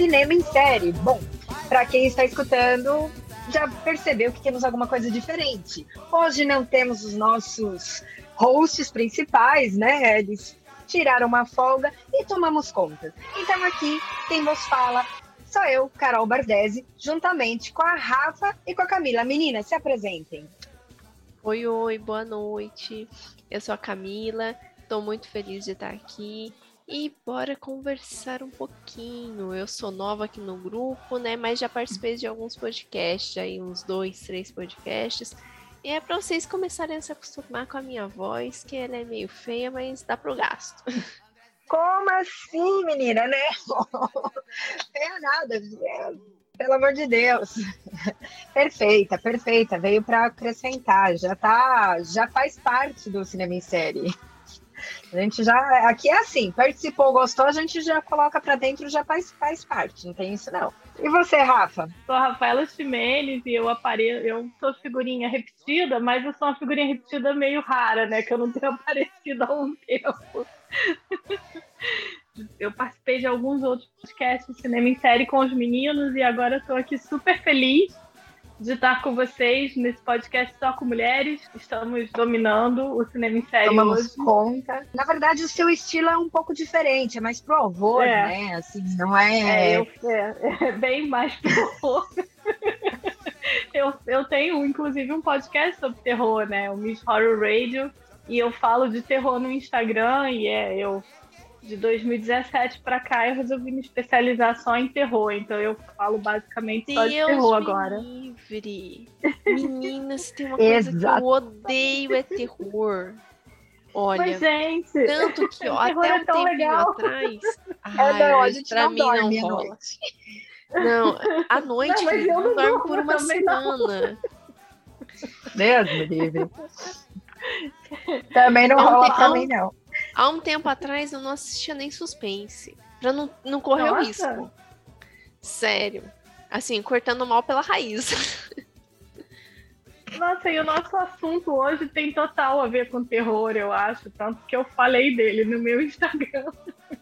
Cinema em Série. Bom, para quem está escutando, já percebeu que temos alguma coisa diferente. Hoje não temos os nossos hosts principais, né? Eles tiraram uma folga e tomamos conta. Então aqui quem vos fala sou eu, Carol Bardesi, juntamente com a Rafa e com a Camila. Meninas, se apresentem. Oi, oi, boa noite. Eu sou a Camila, estou muito feliz de estar aqui e bora conversar um pouquinho. Eu sou nova aqui no grupo, né? Mas já participei de alguns podcasts, aí uns dois, três podcasts. E é para vocês começarem a se acostumar com a minha voz, que ela é meio feia, mas dá pro gasto. Como assim, menina, né? É nada, é, pelo amor de Deus. Perfeita, perfeita. Veio para acrescentar, já tá, já faz parte do cinema em série. A gente já, aqui é assim, participou, gostou, a gente já coloca para dentro, já faz, faz parte, não tem isso não. E você, Rafa? Sou a Rafaela Chimenez e eu apareço, eu sou figurinha repetida, mas eu sou uma figurinha repetida meio rara, né? Que eu não tenho aparecido há um tempo. Eu participei de alguns outros podcasts de cinema em série com os meninos e agora estou aqui super feliz de estar com vocês nesse podcast só com mulheres. Estamos dominando o cinema em série Tomamos hoje. conta. Na verdade, o seu estilo é um pouco diferente, é mais pro horror, É. né? Assim, não é... É, eu, é, é bem mais terror. eu, eu tenho, inclusive, um podcast sobre terror, né? O Miss Horror Radio. E eu falo de terror no Instagram. E é, eu, de 2017 pra cá, eu resolvi me especializar só em terror. Então eu falo basicamente só de Deus terror me agora. livre. Meninas, tem uma coisa que eu odeio é terror. Olha, Mas, gente, tanto que ó, até é um tão tempinho legal. atrás. É, ai, não, a gente pra não mim dorme não rola. noite. Não, à noite Não, eu não durmo por uma semana. Deus me livre. Também não rola pra mim, não. Há um tempo atrás eu não assistia nem suspense. Pra não, não correr o Nossa. risco. Sério. Assim, cortando mal pela raiz. Nossa, e o nosso assunto hoje tem total a ver com terror, eu acho. Tanto que eu falei dele no meu Instagram.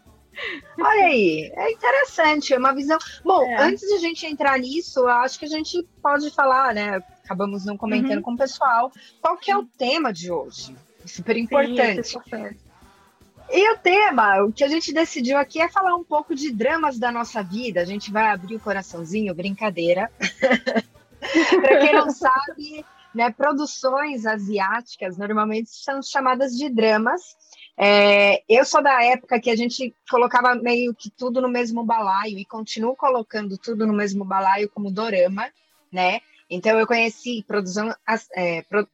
Olha aí, é interessante, é uma visão. Bom, É. antes de a gente entrar nisso, acho que a gente pode falar, né? Acabamos não comentando Uhum. com o pessoal, qual que é o tema de hoje? Super importante. é importante. E o tema, o que a gente decidiu aqui é falar um pouco de dramas da nossa vida. A gente vai abrir o coraçãozinho, brincadeira. Para quem não sabe, né, produções asiáticas normalmente são chamadas de dramas. É, eu sou da época que a gente colocava meio que tudo no mesmo balaio e continuo colocando tudo no mesmo balaio como dorama, né? Então eu conheci produção, é, pro-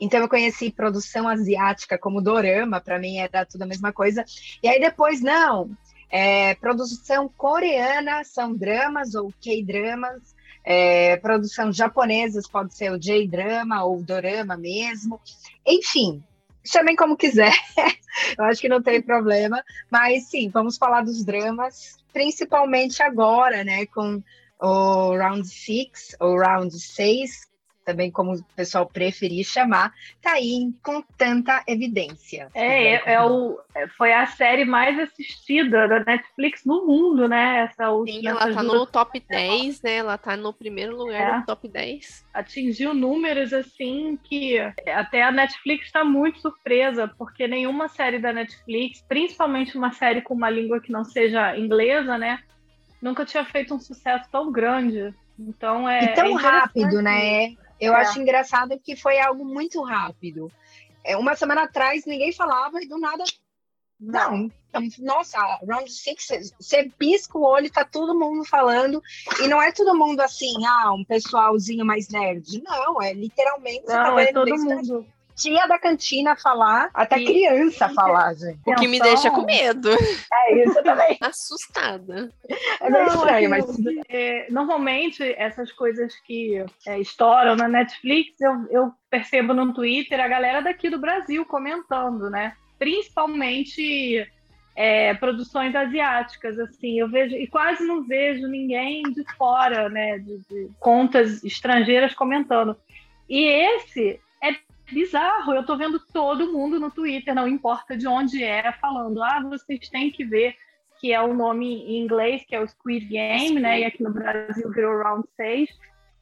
então eu conheci produção asiática como dorama, para mim era tudo a mesma coisa. E aí depois não, é, produção coreana são dramas ou K-dramas. É, produção japonesas pode ser o J-drama ou dorama mesmo. Enfim, chamem como quiser. Eu acho que não tem problema. Mas sim, vamos falar dos dramas, principalmente agora, né? Com o Round 6 ou Round 6, também como o pessoal preferir chamar, tá aí com tanta evidência. É, é, é o, é- foi a série mais assistida da Netflix no mundo, né? Essa Sim, última. ela essas tá duas- no top 10, né? Ela tá no primeiro lugar É. do top 10. atingiu números assim que até a Netflix está muito surpresa, porque nenhuma série da Netflix, principalmente uma série com uma língua que não seja inglesa, né? Nunca tinha feito um sucesso tão grande. Então é. E tão é rápido, né? Eu É. acho engraçado que foi algo muito rápido. É, uma semana atrás ninguém falava e do nada. Não. Então, nossa, Round Six, você pisca o olho, tá todo mundo falando. E não é todo mundo assim, ah, um pessoalzinho mais nerd. Não, é literalmente. tá Não, é vendo todo mundo. Tia da cantina falar, até E- criança falar, gente. O que me Então- deixa com medo. É isso também. Assustada. É meio Não, estranho, é mas que, é, normalmente essas coisas que é, estouram na Netflix, eu, eu percebo no Twitter a galera daqui do Brasil comentando, né? Principalmente é, produções asiáticas, assim, eu vejo e quase não vejo ninguém de fora, né, de, de contas estrangeiras comentando. E esse é bizarro. Eu tô vendo todo mundo no Twitter, não importa de onde é, falando: ah, vocês têm que ver que é o nome em inglês, que é o Squid Game, né? E aqui no Brasil virou Round 6.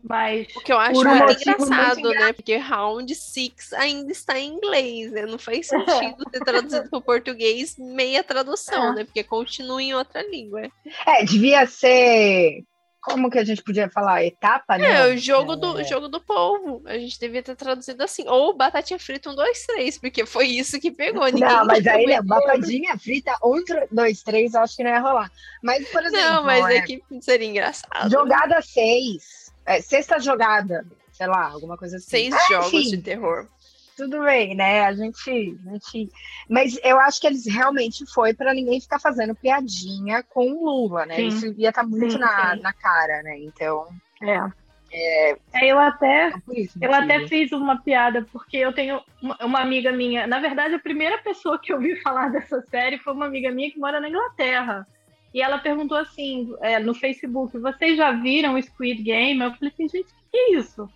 Mas o que eu acho um muito engraçado, muito né? Porque Round 6 ainda está em inglês, né? Não faz sentido ter traduzido para o português meia tradução, é. né? Porque continua em outra língua. É, devia ser como que a gente podia falar? Etapa, né? É, o jogo, é. do, jogo do povo. A gente devia ter traduzido assim. Ou batatinha frita 1, 2, 3, porque foi isso que pegou. Ninguém não, mas aí, né, batatinha frita 1, 2, 3, acho que não ia rolar. Mas, por exemplo. Não, mas é, é que seria engraçado. Jogada 6. É, sexta jogada, sei lá, alguma coisa assim. Seis ah, jogos enfim. de terror tudo bem, né? A gente, a gente. Mas eu acho que eles realmente foi para ninguém ficar fazendo piadinha com o Lula, né? Sim. Isso ia estar tá muito sim, na, sim. na cara, né? Então. É. É, é eu até, é eu até fiz uma piada, porque eu tenho uma, uma, amiga minha. Na verdade, a primeira pessoa que eu ouvi falar dessa série foi uma amiga minha que mora na Inglaterra. E ela perguntou assim, é, no Facebook, vocês já viram o Squid Game? Eu falei assim, gente, o que é isso?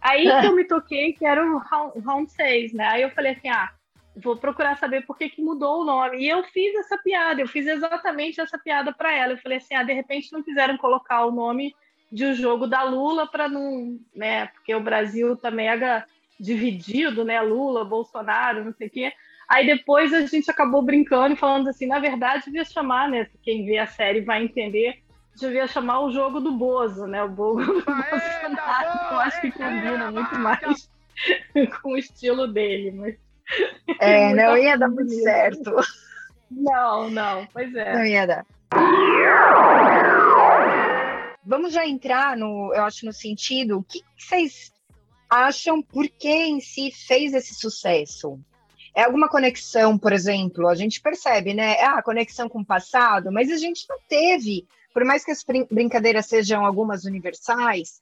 Aí que eu me toquei que era o Round 6, né? Aí eu falei assim, ah, vou procurar saber por que, que mudou o nome. E eu fiz essa piada, eu fiz exatamente essa piada para ela. Eu falei assim, ah, de repente não quiseram colocar o nome de um jogo da Lula para não, né? Porque o Brasil também é dividido, né? Lula, Bolsonaro, não sei o quê. Aí depois a gente acabou brincando e falando assim, na verdade, devia chamar, né? Quem vê a série vai entender devia chamar o jogo do Bozo, né? O Bozo do Bolsonaro. Eu acho que combina muito mais com o estilo dele, mas. É, não ia dar muito certo. Não, não, pois é. Não ia dar. Vamos já entrar no, eu acho, no sentido, o que vocês acham por que em si fez esse sucesso? É alguma conexão, por exemplo, a gente percebe, né? Ah, conexão com o passado, mas a gente não teve por mais que as brincadeiras sejam algumas universais,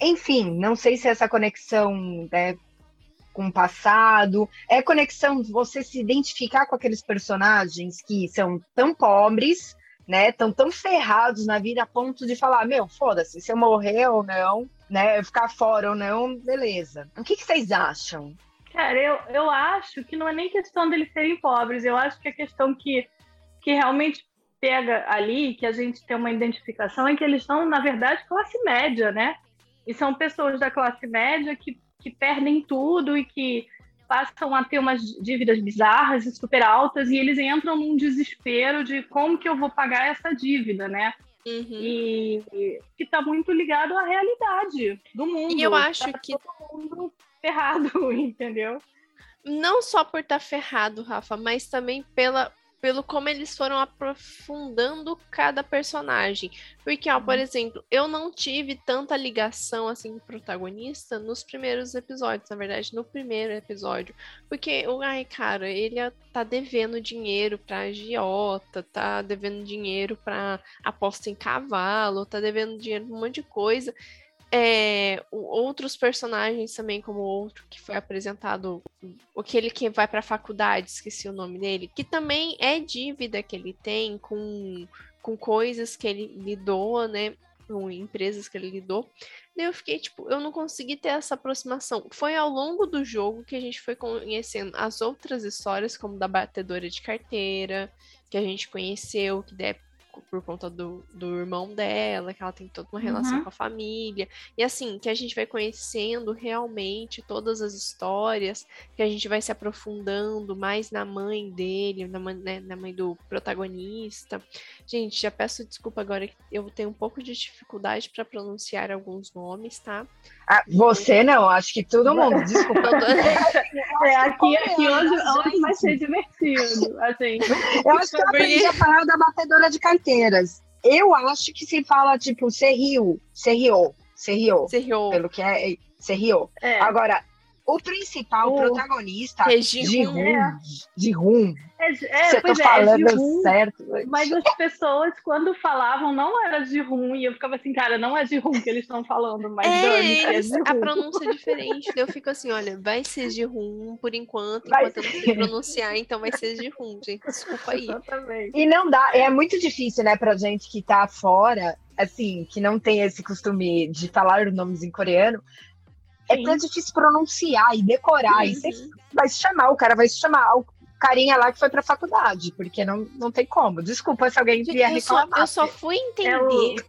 enfim, não sei se essa conexão né, com o passado, é conexão você se identificar com aqueles personagens que são tão pobres, né, tão tão ferrados na vida a ponto de falar, meu, foda-se, se eu morrer ou não, né, ficar fora ou não, beleza. O que, que vocês acham? Cara, eu, eu acho que não é nem questão deles serem pobres, eu acho que é questão que, que realmente pega ali, que a gente tem uma identificação, é que eles são, na verdade, classe média, né? E são pessoas da classe média que, que perdem tudo e que passam a ter umas dívidas bizarras e super altas e eles entram num desespero de como que eu vou pagar essa dívida, né? Uhum. E, que está muito ligado à realidade do mundo. E eu acho tá que todo mundo ferrado, entendeu? Não só por estar tá ferrado, Rafa, mas também pela pelo como eles foram aprofundando cada personagem. Porque, ó, por uhum. exemplo, eu não tive tanta ligação assim com o protagonista nos primeiros episódios, na verdade, no primeiro episódio. Porque, ai, cara, ele tá devendo dinheiro pra agiota, tá devendo dinheiro pra aposta em cavalo, tá devendo dinheiro pra um monte de coisa é, outros personagens também, como outro que foi apresentado, aquele que vai para a faculdade, esqueci o nome dele, que também é dívida que ele tem com, com coisas que ele lidou, né? Com empresas que ele lidou. Daí eu fiquei, tipo, eu não consegui ter essa aproximação. Foi ao longo do jogo que a gente foi conhecendo as outras histórias, como da batedora de carteira, que a gente conheceu, que deve por conta do, do irmão dela, que ela tem toda uma relação uhum. com a família. E assim, que a gente vai conhecendo realmente todas as histórias, que a gente vai se aprofundando mais na mãe dele, na mãe, né, na mãe do protagonista. Gente, já peço desculpa agora, eu tenho um pouco de dificuldade para pronunciar alguns nomes, tá? Ah, você não, acho que todo mundo, desculpa. é, aqui, aqui hoje, hoje vai ser divertido. Assim. Eu acho que eu aprendi a falar da batedora de carteiras. Eu acho que se fala, tipo, Serrio, Serrio, Serrio. Serrio. Pelo que é, Serrio. É. Agora, O principal, o protagonista, é de rum. de rum. É, é, eu tô pois é, é falando de rum, certo. mas as pessoas, quando falavam, não era de rum, e eu ficava assim, cara, não é de rum que eles estão falando, mas É, é a pronúncia é diferente. Eu fico assim, olha, vai ser de rum por enquanto, Vai enquanto eu não sei pronunciar, então vai ser de rum, gente. Desculpa aí. Exatamente. E não dá, é muito difícil, né, pra gente que tá fora, assim, que não tem esse costume de falar os nomes em coreano. É tão difícil pronunciar e decorar. E você Uhum. vai se chamar, o cara vai se chamar o carinha lá que foi pra faculdade, porque não, não tem como. Desculpa se alguém vier eu, só, reclamar. eu só fui entender É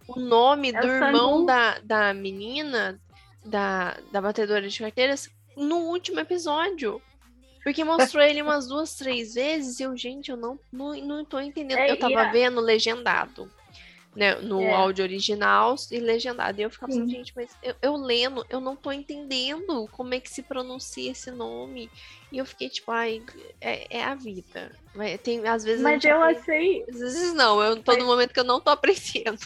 o, nome é do o irmão da, da menina, da, da batedora de carteiras, no último episódio. Porque mostrou ele umas duas, três vezes e eu, gente, eu não, não, não tô entendendo. É, eu tava vendo legendado. Né, no É. áudio original e legendado. E eu ficava assim, Sim. gente, mas eu, eu lendo, eu não tô entendendo como é que se pronuncia esse nome. E eu fiquei tipo, ai, é, é a vida. Tem, às vezes Mas eu aprende- achei, às vezes não, eu tô no momento que eu não tô aprendendo.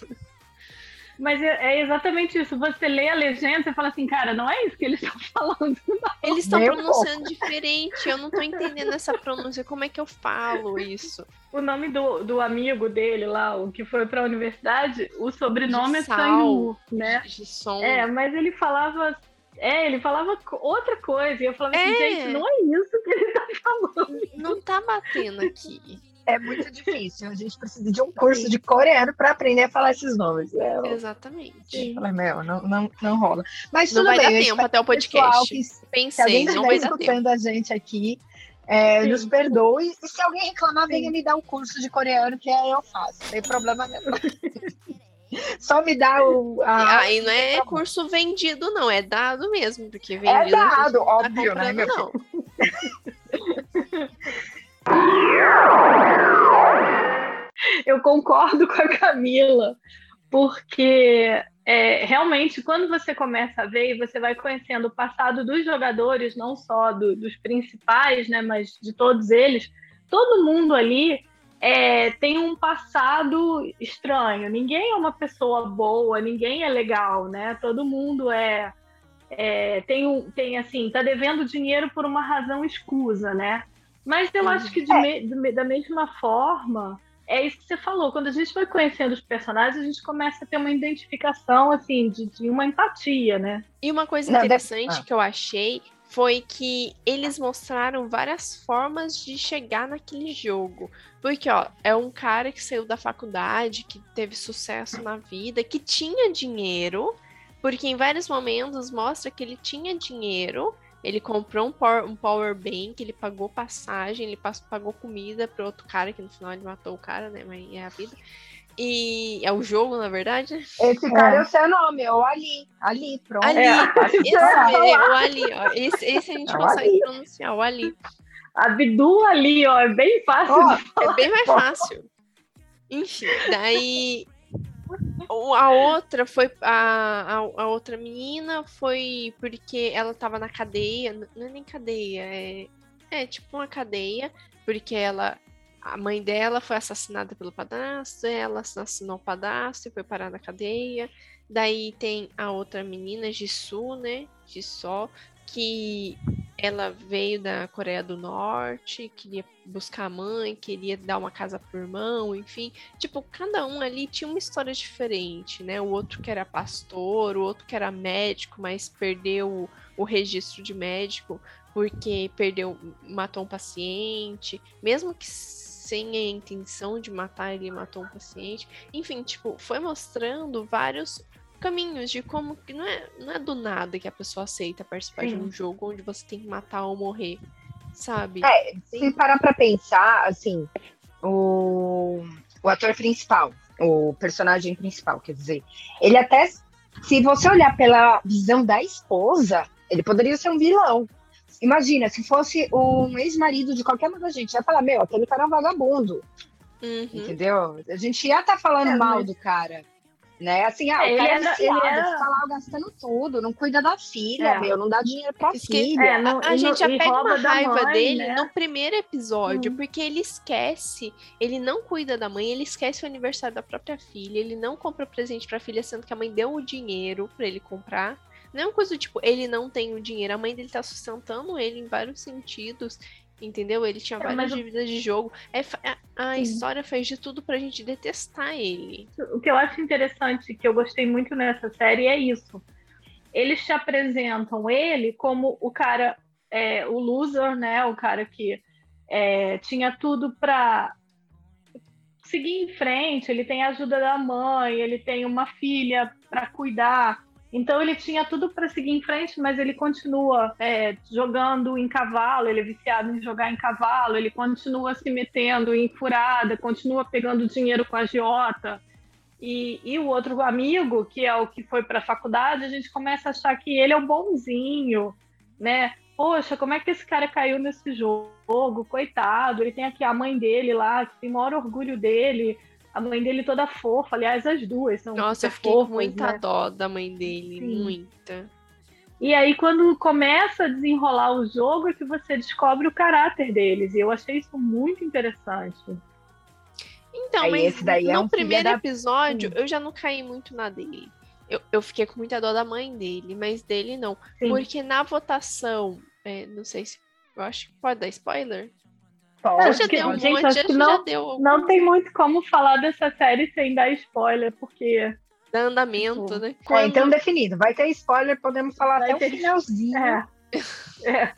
Mas é, é exatamente isso. Você lê a legenda e fala assim, cara, não é isso que eles estão falando. Eles estão pronunciando diferente, eu não tô entendendo essa pronúncia, como é que eu falo isso? O nome do, do amigo dele lá, o que foi pra universidade, o sobrenome é. Sang-woo, né? De som. É, mas ele falava. É, ele falava outra coisa. E eu falava assim, É. gente, não é isso que ele tá falando. Não tá batendo aqui. É muito difícil. A gente precisa de um curso de coreano para aprender a falar esses nomes. É, Exatamente. falei, meu, não, não, não rola. Mas Não tudo vai bem. dar tempo até o podcast. que Se Pensei, alguém não vai dar tempo. escutando a gente aqui, é, nos perdoe. E se alguém reclamar, venha me dar o curso de coreano, que aí eu faço. Não tem problema nenhum. Só me dá o. A... Aí não é curso vendido, não, é dado mesmo, porque É vendido. gente dado, tá óbvio, né, meu não. Eu concordo com a Camila, porque é, realmente, quando você começa a ver você vai conhecendo o passado dos jogadores, não só do- dos principais, né, mas de todos eles, todo mundo ali é, tem um passado estranho. Ninguém é uma pessoa boa, ninguém é legal, né? Todo mundo é, é, tem, tem assim, tá devendo dinheiro por uma razão escusa, né? Mas eu acho que de me- de me- da mesma forma, é isso que você falou. Quando a gente vai conhecendo os personagens, a gente começa a ter uma identificação, assim, de, de uma empatia, né? E uma coisa Não, deve- interessante ah. que eu achei foi que eles mostraram várias formas de chegar naquele jogo. Porque, ó, é um cara que saiu da faculdade, que teve sucesso na vida, que tinha dinheiro, porque em vários momentos mostra que ele tinha dinheiro. Ele comprou um power, um power bank, ele pagou passagem, ele pagou comida para outro cara, que no final ele matou o cara, né? Mas é a vida. E é o jogo, na verdade. Esse cara é o seu nome, é o Ali. Ali, pronto. Ali, É. esse é o Ali, ó. Esse, esse a gente É consegue Ali. pronunciar, o Ali. A Bidu ali, ó, é bem fácil de É bem mais fácil. Enfim, daí a outra foi a, a, a outra menina foi porque ela tava na cadeia, não é nem cadeia, é, é tipo uma cadeia, porque ela a mãe dela foi assassinada pelo padrasto, ela assassinou o padrasto e foi parar na cadeia. Daí tem a outra menina, Jisoo, né? Jisoo, que ela veio da Coreia do Norte, queria buscar a mãe, queria dar uma casa pro irmão, enfim. Tipo, cada um ali tinha uma história diferente, né? O outro que era pastor, o outro que era médico, mas perdeu o, registro de médico porque perdeu, matou um paciente, mesmo que sem a intenção de matar, ele matou um paciente. Enfim, tipo, foi mostrando vários caminhos de como que não é, não é do nada que a pessoa aceita participar de Sim. um jogo onde você tem que matar ou morrer, sabe? É, se parar pra pensar, assim, o, o ator principal, o personagem principal, quer dizer, ele até, se você olhar pela visão da esposa, ele poderia ser um vilão. Imagina, se fosse um ex-marido de qualquer uma da gente, ia falar, meu, aquele cara é um vagabundo, Uhum. entendeu? A gente ia estar falando É, mal mas- do cara. Né? Assim, ah, É, o cara ele é era- viciado, ele era- fica lá gastando tudo, não cuida da filha, É. meu, não dá dinheiro pra Esque- filha. É, não- A e gente já e pega uma raiva mãe, dele né? no primeiro episódio, Hum. porque ele esquece, ele não cuida da mãe, ele esquece o aniversário da própria filha, ele não compra presente pra filha, sendo que a mãe deu o dinheiro pra ele comprar. Não é uma coisa tipo, ele não tem o dinheiro, a mãe dele tá sustentando ele em vários sentidos. Entendeu? Ele tinha É, várias o- dívidas de jogo. É, a a história fez de tudo pra gente detestar ele. O que eu acho interessante, que eu gostei muito nessa série, é isso. Eles te apresentam ele como o cara, é, o loser, né? O cara que é, tinha tudo para seguir em frente. Ele tem a ajuda da mãe, ele tem uma filha para cuidar. Então ele tinha tudo para seguir em frente, mas ele continua é, jogando em cavalo, ele é viciado em jogar em cavalo, ele continua se metendo em furada, continua pegando dinheiro com a agiota. E, e o outro amigo, que é o que foi para a faculdade, a gente começa a achar que ele é o bonzinho, né? Poxa, como é que esse cara caiu nesse jogo? Coitado, ele tem aqui a mãe dele lá, que tem o maior orgulho dele, a mãe dele toda fofa, aliás, as duas são Nossa, eu fiquei com fofas, muita né? dó da mãe dele. Sim. Muita. E aí, quando começa a desenrolar o jogo, é que você descobre o caráter deles. E eu achei isso muito interessante. Então, Aí mas esse daí é no um filho primeiro da- episódio, eu já não caí muito na dele. Eu, eu fiquei com muita dó da mãe dele, mas dele não. Sim. Porque na votação, é, não sei se. Eu acho que pode dar spoiler. Já que- deu um gente, monte, acho acho que não- já deu Não tem muito como falar dessa série sem dar spoiler, porque. dá andamento, Tipo, né? É, então definido. Vai ter spoiler, podemos falar Vai até ter- o finalzinho. É. é.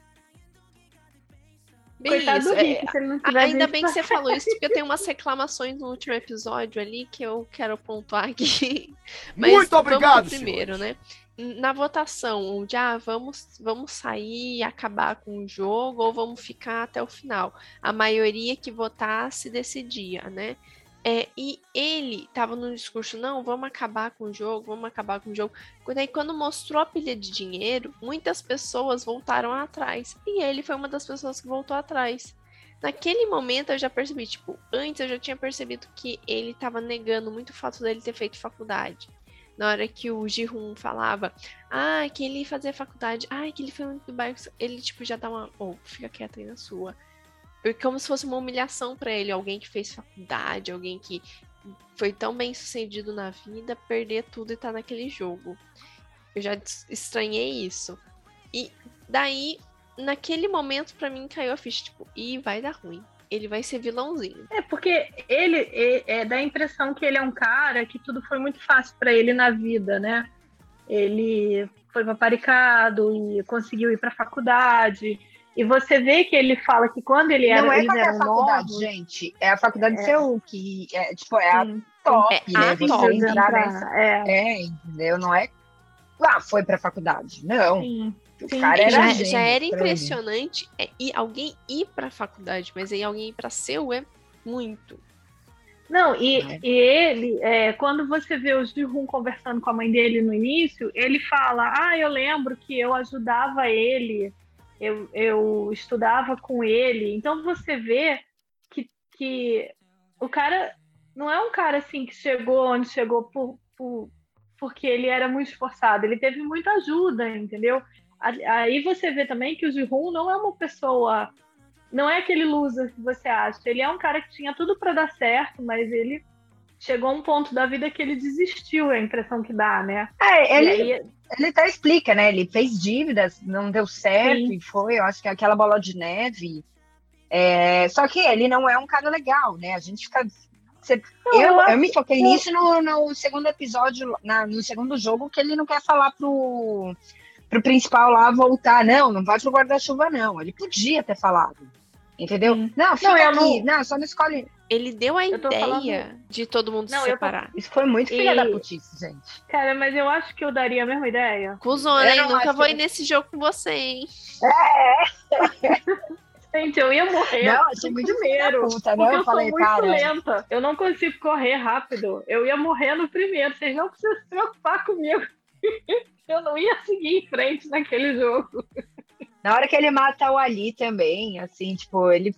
Bem isso, do é, Rick, se ele não tiver Ainda bem que você falou isso, porque eu tenho umas reclamações no último episódio ali que eu quero pontuar aqui. Mas Muito obrigado, primeiro, né? Na votação, onde ah, vamos, vamos sair e acabar com o jogo ou vamos ficar até o final. A maioria que votasse decidia, né? É, e ele estava no discurso, não, vamos acabar com o jogo, vamos acabar com o jogo. Quando aí, quando mostrou a pilha de dinheiro, muitas pessoas voltaram atrás. E ele foi uma das pessoas que voltou atrás. Naquele momento eu já percebi, tipo, antes eu já tinha percebido que ele estava negando muito o fato dele ter feito faculdade. Na hora que o Ji-Hoon falava, ah, que ele ia fazer faculdade, ah, que ele foi muito do bairro, ele, tipo, já dá uma, oh, fica quieto aí na sua. Como se fosse uma humilhação pra ele, alguém que fez faculdade, alguém que foi tão bem sucedido na vida, perder tudo e tá naquele jogo. Eu já estranhei isso. E daí, naquele momento, pra mim caiu a ficha, tipo, ih, vai dar ruim. Ele vai ser vilãozinho. É, porque ele é, é, dá a impressão que ele é um cara que tudo foi muito fácil para ele na vida, né? Ele foi paparicado e conseguiu ir para faculdade. E você vê que ele fala que quando ele era, Não é qualquer eram faculdade, novos, gente. É a faculdade de É. Seul, que é, tipo, é a sim, top, É né? a Você top. entrar pra- é, É, entendeu? Não é. Ah, foi pra faculdade. Não. sim. O Sim, cara e era já, gênio, já era impressionante é, ir, alguém ir pra faculdade, mas aí alguém ir pra seu é muito. Não, e, Né? e ele, é, quando você vê o Ji-Hoon conversando com a mãe dele no início, ele fala: Ah, eu lembro que eu ajudava ele, eu, eu estudava com ele. Então você vê que, que o cara não é um cara assim que chegou onde chegou por, por- porque ele era muito esforçado, ele teve muita ajuda, entendeu? Aí você vê também que o Ji-Hoon não é uma pessoa não é aquele loser que você acha. Ele é um cara que tinha tudo para dar certo, mas ele chegou a um ponto da vida que ele desistiu, é a impressão que dá, né? É, ele, aí, ele até explica, né? Ele fez dívidas, não deu certo Sim. e foi, eu acho que é aquela bola de neve. É, só que ele não é um cara legal, né? A gente fica. você- Não, eu, eu eu, me foquei eu- nisso no, no segundo episódio, na- no segundo jogo, que ele não quer falar pro, pro principal lá voltar. Não, não vai pro guarda-chuva, não. Ele podia ter falado. Entendeu? Sim. Não, fica Não, eu aqui. não- Não, só não escolhe. Ele deu a Eu ideia de todo mundo Não, se eu tô- separar. Isso foi muito filha E- da putice, gente. cara, mas eu acho que eu daria a mesma ideia. Cusona, Eu hein? Nunca vou que- ir nesse jogo com você, hein? Gente, eu ia morrer. Não, achei muito primeiro. filha da puta, não. eu Eu falei, sou muito cara. lenta. Eu não consigo correr rápido. Eu ia morrer no primeiro. Vocês não precisam se preocupar comigo. Eu não ia seguir em frente naquele jogo. Na hora que ele mata o Ali também, assim, tipo, ele.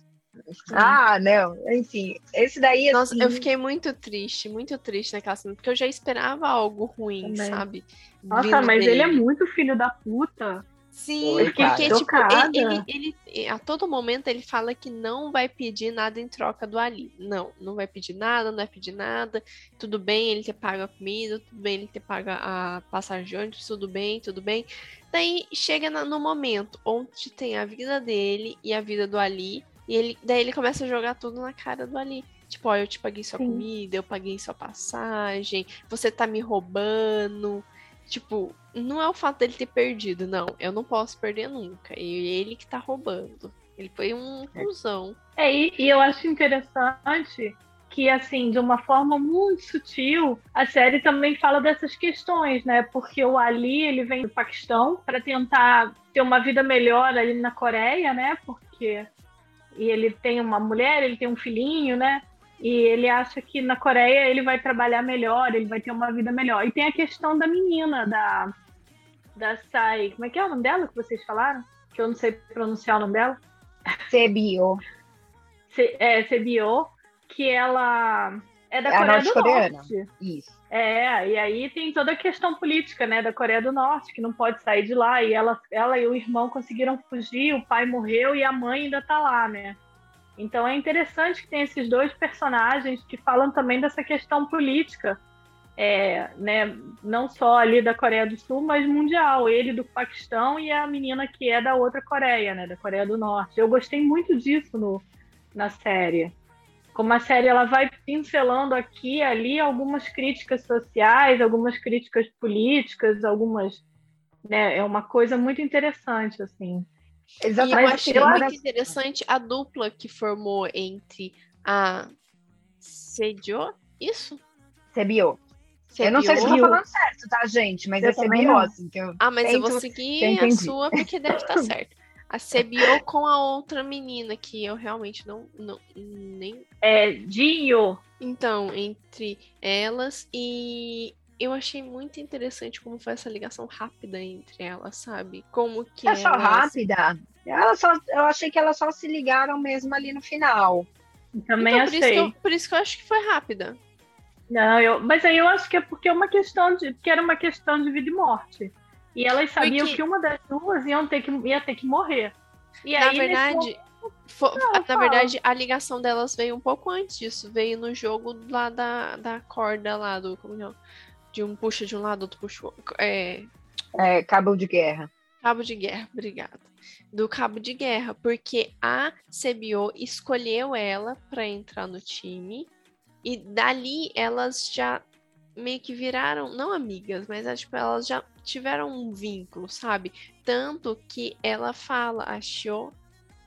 Ah, não. Enfim, esse daí. Nossa, assim, eu fiquei muito triste, muito triste naquela cena, porque eu já esperava algo ruim, Também. sabe? Nossa, vindo mas ele é dele. muito filho da puta. Sim, Oi, porque cara. tipo, ele, ele, ele- a todo momento ele fala que não vai pedir nada em troca do Ali. Não, não vai pedir nada, não vai pedir nada. Tudo bem ele ter pago a comida, tudo bem ele ter pago a passagem de ônibus, tudo bem, tudo bem. Daí chega no momento onde tem a vida dele e a vida do Ali, e ele, daí ele começa a jogar tudo na cara do Ali. Tipo, ó, eu te paguei sua Sim. comida, eu paguei sua passagem, você tá me roubando. Tipo, não é o fato dele ter perdido, não. Eu não posso perder nunca. E ele que tá roubando. Ele foi um cuzão. É, e, e eu acho interessante que, assim, de uma forma muito sutil, a série também fala dessas questões, né? Porque o Ali, ele vem do Paquistão para tentar ter uma vida melhor ali na Coreia, né? Porque e ele tem uma mulher, ele tem um filhinho, né? E ele acha que na Coreia ele vai trabalhar melhor, ele vai ter uma vida melhor. E tem a questão da menina, da, da Sai. Como é que é o nome dela que vocês falaram? Que eu não sei pronunciar o nome dela. Sebio. Se, é, Sebio, que ela é da É Coreia do. Norte. Isso. É, e aí tem toda a questão política, né, da Coreia do Norte, que não pode sair de lá, e ela, ela e o irmão conseguiram fugir, o pai morreu e a mãe ainda tá lá, né? Então é interessante que tem esses dois personagens que falam também dessa questão política, é, né, não só ali da Coreia do Sul, mas mundial, ele do Paquistão e a menina que é da outra Coreia, né, da Coreia do Norte. Eu gostei muito disso no, na série como a série ela vai pincelando aqui e ali algumas críticas sociais, algumas críticas políticas, algumas, né, é uma coisa muito interessante assim. E eu Exatamente. achei eu muito interessante a dupla que formou entre a Sejo, isso? Sebio. Eu não sei se Sebio. estou falando certo, tá, gente? Mas Eu é Sebio, assim, que eu... Ah, mas eu vou Tento- seguir eu a sua porque deve estar certo. A Sebio com a outra menina que eu realmente não, não nem É Dio, Então, entre elas e eu achei muito interessante como foi essa ligação rápida entre elas, sabe? Como que É só elas- rápida. Ela só, eu achei que elas só se ligaram mesmo ali no final. também Então, por isso, que achei. eu, por isso que eu acho que foi rápida. Não, eu, mas aí eu acho que é porque é uma questão de que era uma questão de vida e morte. E elas sabiam Porque- que uma das duas iam ter que, ia ter que morrer. E Na aí, verdade, fo- Não, na fala. verdade, a ligação delas veio um pouco antes disso. Veio no jogo lá da, da corda lá, do. Como que é? De um puxa de um lado, outro puxa. o outro. É, É, cabo de guerra. Cabo de guerra, obrigada. Do cabo de guerra, porque a CBO escolheu ela para entrar no time e dali elas já meio que viraram, não amigas, mas é, tipo, elas já tiveram um vínculo, sabe? Tanto que ela fala, achou,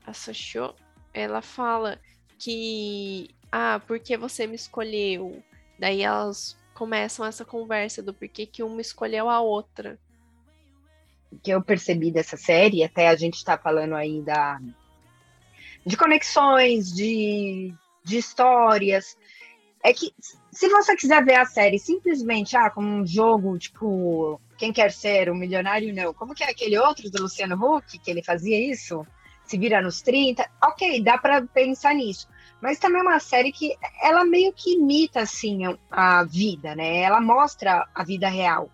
achou, ela fala que, ah, porque você me escolheu? Daí elas começam essa conversa do porquê que uma escolheu a outra. que eu percebi dessa série, até a gente está falando aí da, de conexões, de, de histórias, é que se você quiser ver a série simplesmente ah, como um jogo, tipo, quem quer ser um milionário, não. Como que é aquele outro do Luciano Huck, que ele fazia isso? Se vira nos 30, ok, dá para pensar nisso. Mas também é uma série que ela meio que imita, assim, a vida, né? Ela mostra a vida real,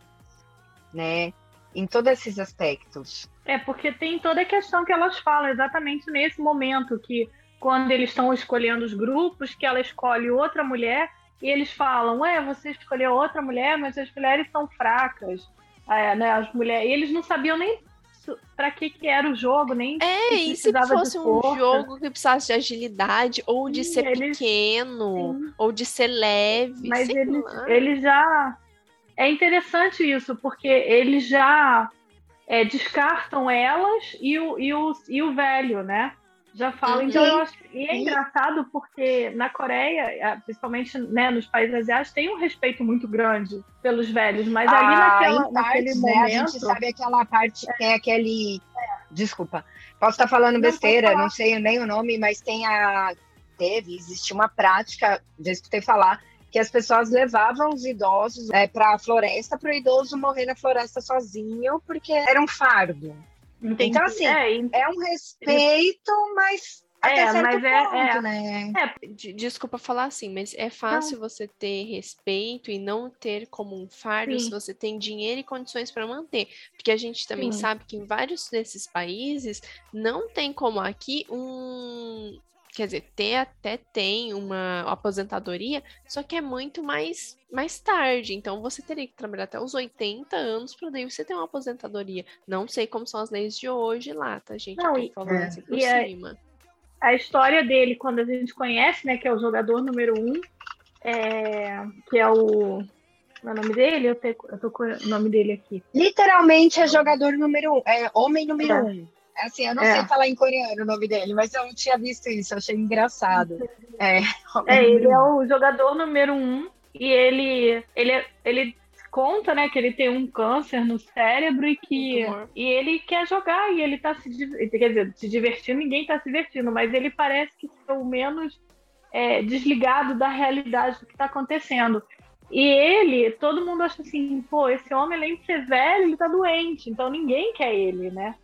né? Em todos esses aspectos. É, porque tem toda a questão que elas falam exatamente nesse momento, que quando eles estão escolhendo os grupos, que ela escolhe outra mulher, e eles falam, ué, você escolheu outra mulher, mas as mulheres são fracas. É, né, as mulheres, e eles não sabiam nem para que, que era o jogo, nem É, e se fosse um jogo que precisasse de agilidade, ou de Sim, ser eles- pequeno, sim. ou de ser leve, Mas eles, lá. eles já. É interessante isso, porque eles já é, descartam elas e o, e, o, e o velho, né? Já falam. Uhum. Então, eu acho. E é engraçado porque na Coreia, eh, principalmente né, nos países asiáticos, tem um respeito muito grande pelos velhos, mas ali Ah, naquela, em naquele partes, né, momento. a gente sabe aquela parte, tem aquele. Desculpa, posso estar falando Não, besteira, falar. não sei nem o nome, mas tem a. Teve, existe uma prática, já escutei falar, que as pessoas levavam os idosos para a floresta, para o idoso morrer na floresta sozinho, porque era um fardo. Entendi. Então, assim, É, É um respeito, mas Até É, certo mas é- ponto, é. né? De- Desculpa falar assim, mas é fácil você ter respeito e não ter como um fardo se Sim. você tem dinheiro e condições para manter. Porque a gente também Sim. sabe que em vários desses países não tem como aqui um. Quer dizer, ter até tem uma aposentadoria, só que é muito mais, mais tarde. Então você teria que trabalhar até os 80 anos para daí você ter uma aposentadoria. Não sei como são as leis de hoje lá, tá, gente? Não, e- falando é. assim por E é- cima. a história dele, quando a gente conhece, né, que é o jogador número um, é, que é o. Como é o nome dele? Eu, tenho, eu tô com o nome dele aqui. Literalmente é jogador número um, é homem número É. um. Assim, eu não É. sei falar em coreano o nome dele, mas eu tinha visto isso, eu achei engraçado. É, É, ele um. é o jogador número um e ele, ele, ele conta, né, que ele tem um câncer no cérebro e que e ele quer jogar e ele tá se quer dizer, se divertindo, ninguém tá se divertindo, mas ele parece que pelo menos é, desligado da realidade do que tá acontecendo. E ele, todo mundo acha assim, pô, esse homem além de ser velho, ele tá doente, então ninguém quer ele, né?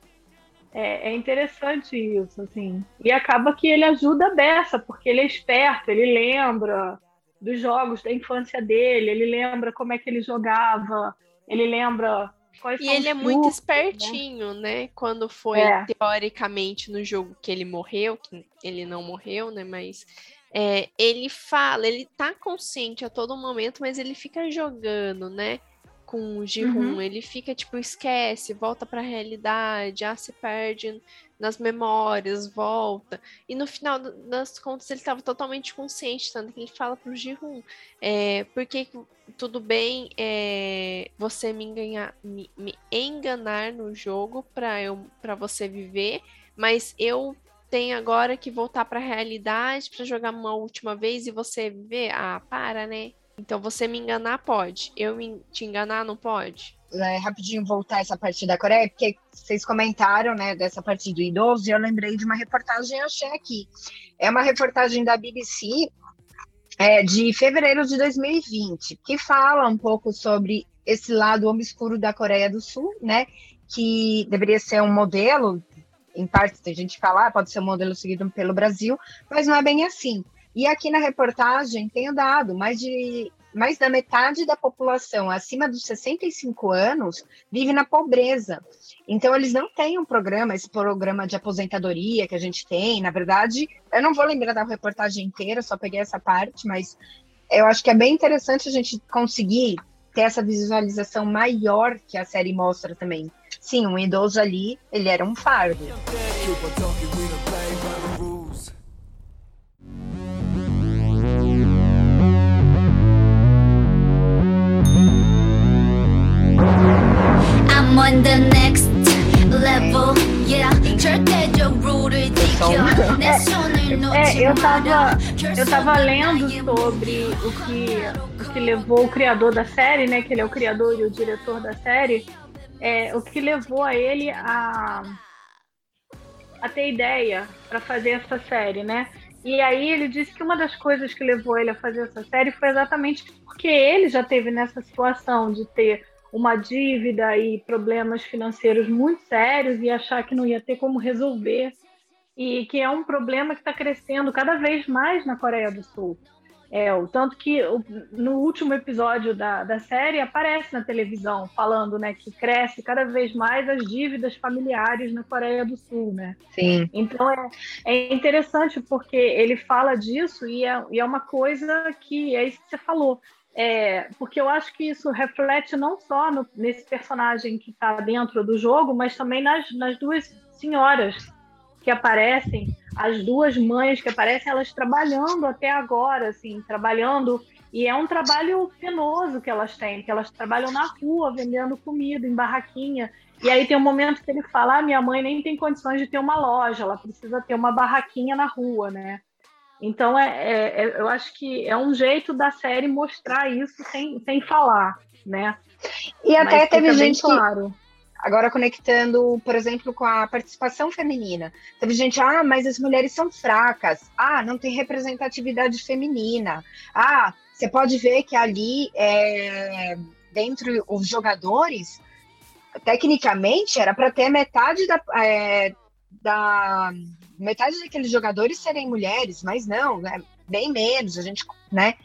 É, é interessante isso, assim. E acaba que ele ajuda a Bessa, porque ele é esperto, ele lembra dos jogos da infância dele, ele lembra como é que ele jogava, ele lembra quais E ele é muito truques, espertinho, né? Quando foi, É. teoricamente, no jogo que ele morreu, que ele não morreu, né? Mas é, ele fala, ele tá consciente a todo momento, mas ele fica jogando, né? Com o Ji-Hoon. Uhum. Ele fica, tipo, esquece, volta pra realidade, ah, se perde nas memórias, volta. E no final das contas ele estava totalmente consciente, tanto que ele fala pro Ji-Hoon, é, porque tudo bem é, você me, enganar, me, me enganar no jogo para eu para você viver, mas eu tenho agora que voltar para a realidade para jogar uma última vez e você viver. Ah, para, né? Então você me enganar pode, eu te enganar não pode. é, rapidinho voltar essa parte da Coreia, porque vocês comentaram, né, dessa parte do idoso, e eu lembrei de uma reportagem, achei aqui. É uma reportagem da BBC é, de fevereiro de 2020, que fala um pouco sobre esse lado obscuro da Coreia do Sul, né, que deveria ser um modelo, em parte tem gente que fala, ah, pode ser um modelo seguido pelo Brasil, mas não é bem assim. E aqui na reportagem tem o dado, mais de mais da metade da população acima dos 65 anos vive na pobreza. Então, eles não têm um programa, esse programa de aposentadoria que a gente tem. Na verdade, eu não vou lembrar da reportagem inteira, só peguei essa parte, mas eu acho que é bem interessante a gente conseguir ter essa visualização maior que a série mostra também. Sim, um idoso ali, ele era um fardo. the next level. Yeah, 절대적 룰을 지켜 내 손을 놓지 É, eu tava, 마라. eu tava lendo sobre o que, o que levou o criador da série, né? Que ele é o criador e o diretor da série. É, o que levou a ele a, a ter ideia para fazer essa série, né? E aí ele disse que uma das coisas que levou ele a fazer essa série foi exatamente porque ele já teve nessa situação de ter uma dívida e problemas financeiros muito sérios e achar que não ia ter como resolver e que é um problema que está crescendo cada vez mais na Coreia do Sul. É, o tanto que no último episódio da, da série aparece na televisão falando né, que cresce cada vez mais as dívidas familiares na Coreia do Sul, né? Sim. Então é, é interessante porque ele fala disso e é, e é uma coisa que é isso que você falou. É, porque eu acho que isso reflete não só no- nesse personagem que está dentro do jogo, mas também nas, nas duas senhoras que aparecem, as duas mães que aparecem, elas trabalhando até agora, assim, trabalhando. E é um trabalho penoso que elas têm, que elas trabalham na rua, vendendo comida, em barraquinha. E aí tem um momento que ele fala: ah, minha mãe nem tem condições de ter uma loja, ela precisa ter uma barraquinha na rua, né? Então é, é- é- eu acho que é um jeito da série mostrar isso sem, sem falar, né? E até Mas teve gente que claro. Agora, conectando, por exemplo, com a participação feminina. Teve gente, ah, mas as mulheres são fracas. Ah, não tem representatividade feminina. Ah, você pode ver que ali, é, dentre os jogadores, tecnicamente era para ter metade da, é, da, metade daqueles jogadores serem mulheres, mas não, né? Bem menos, a gente, né?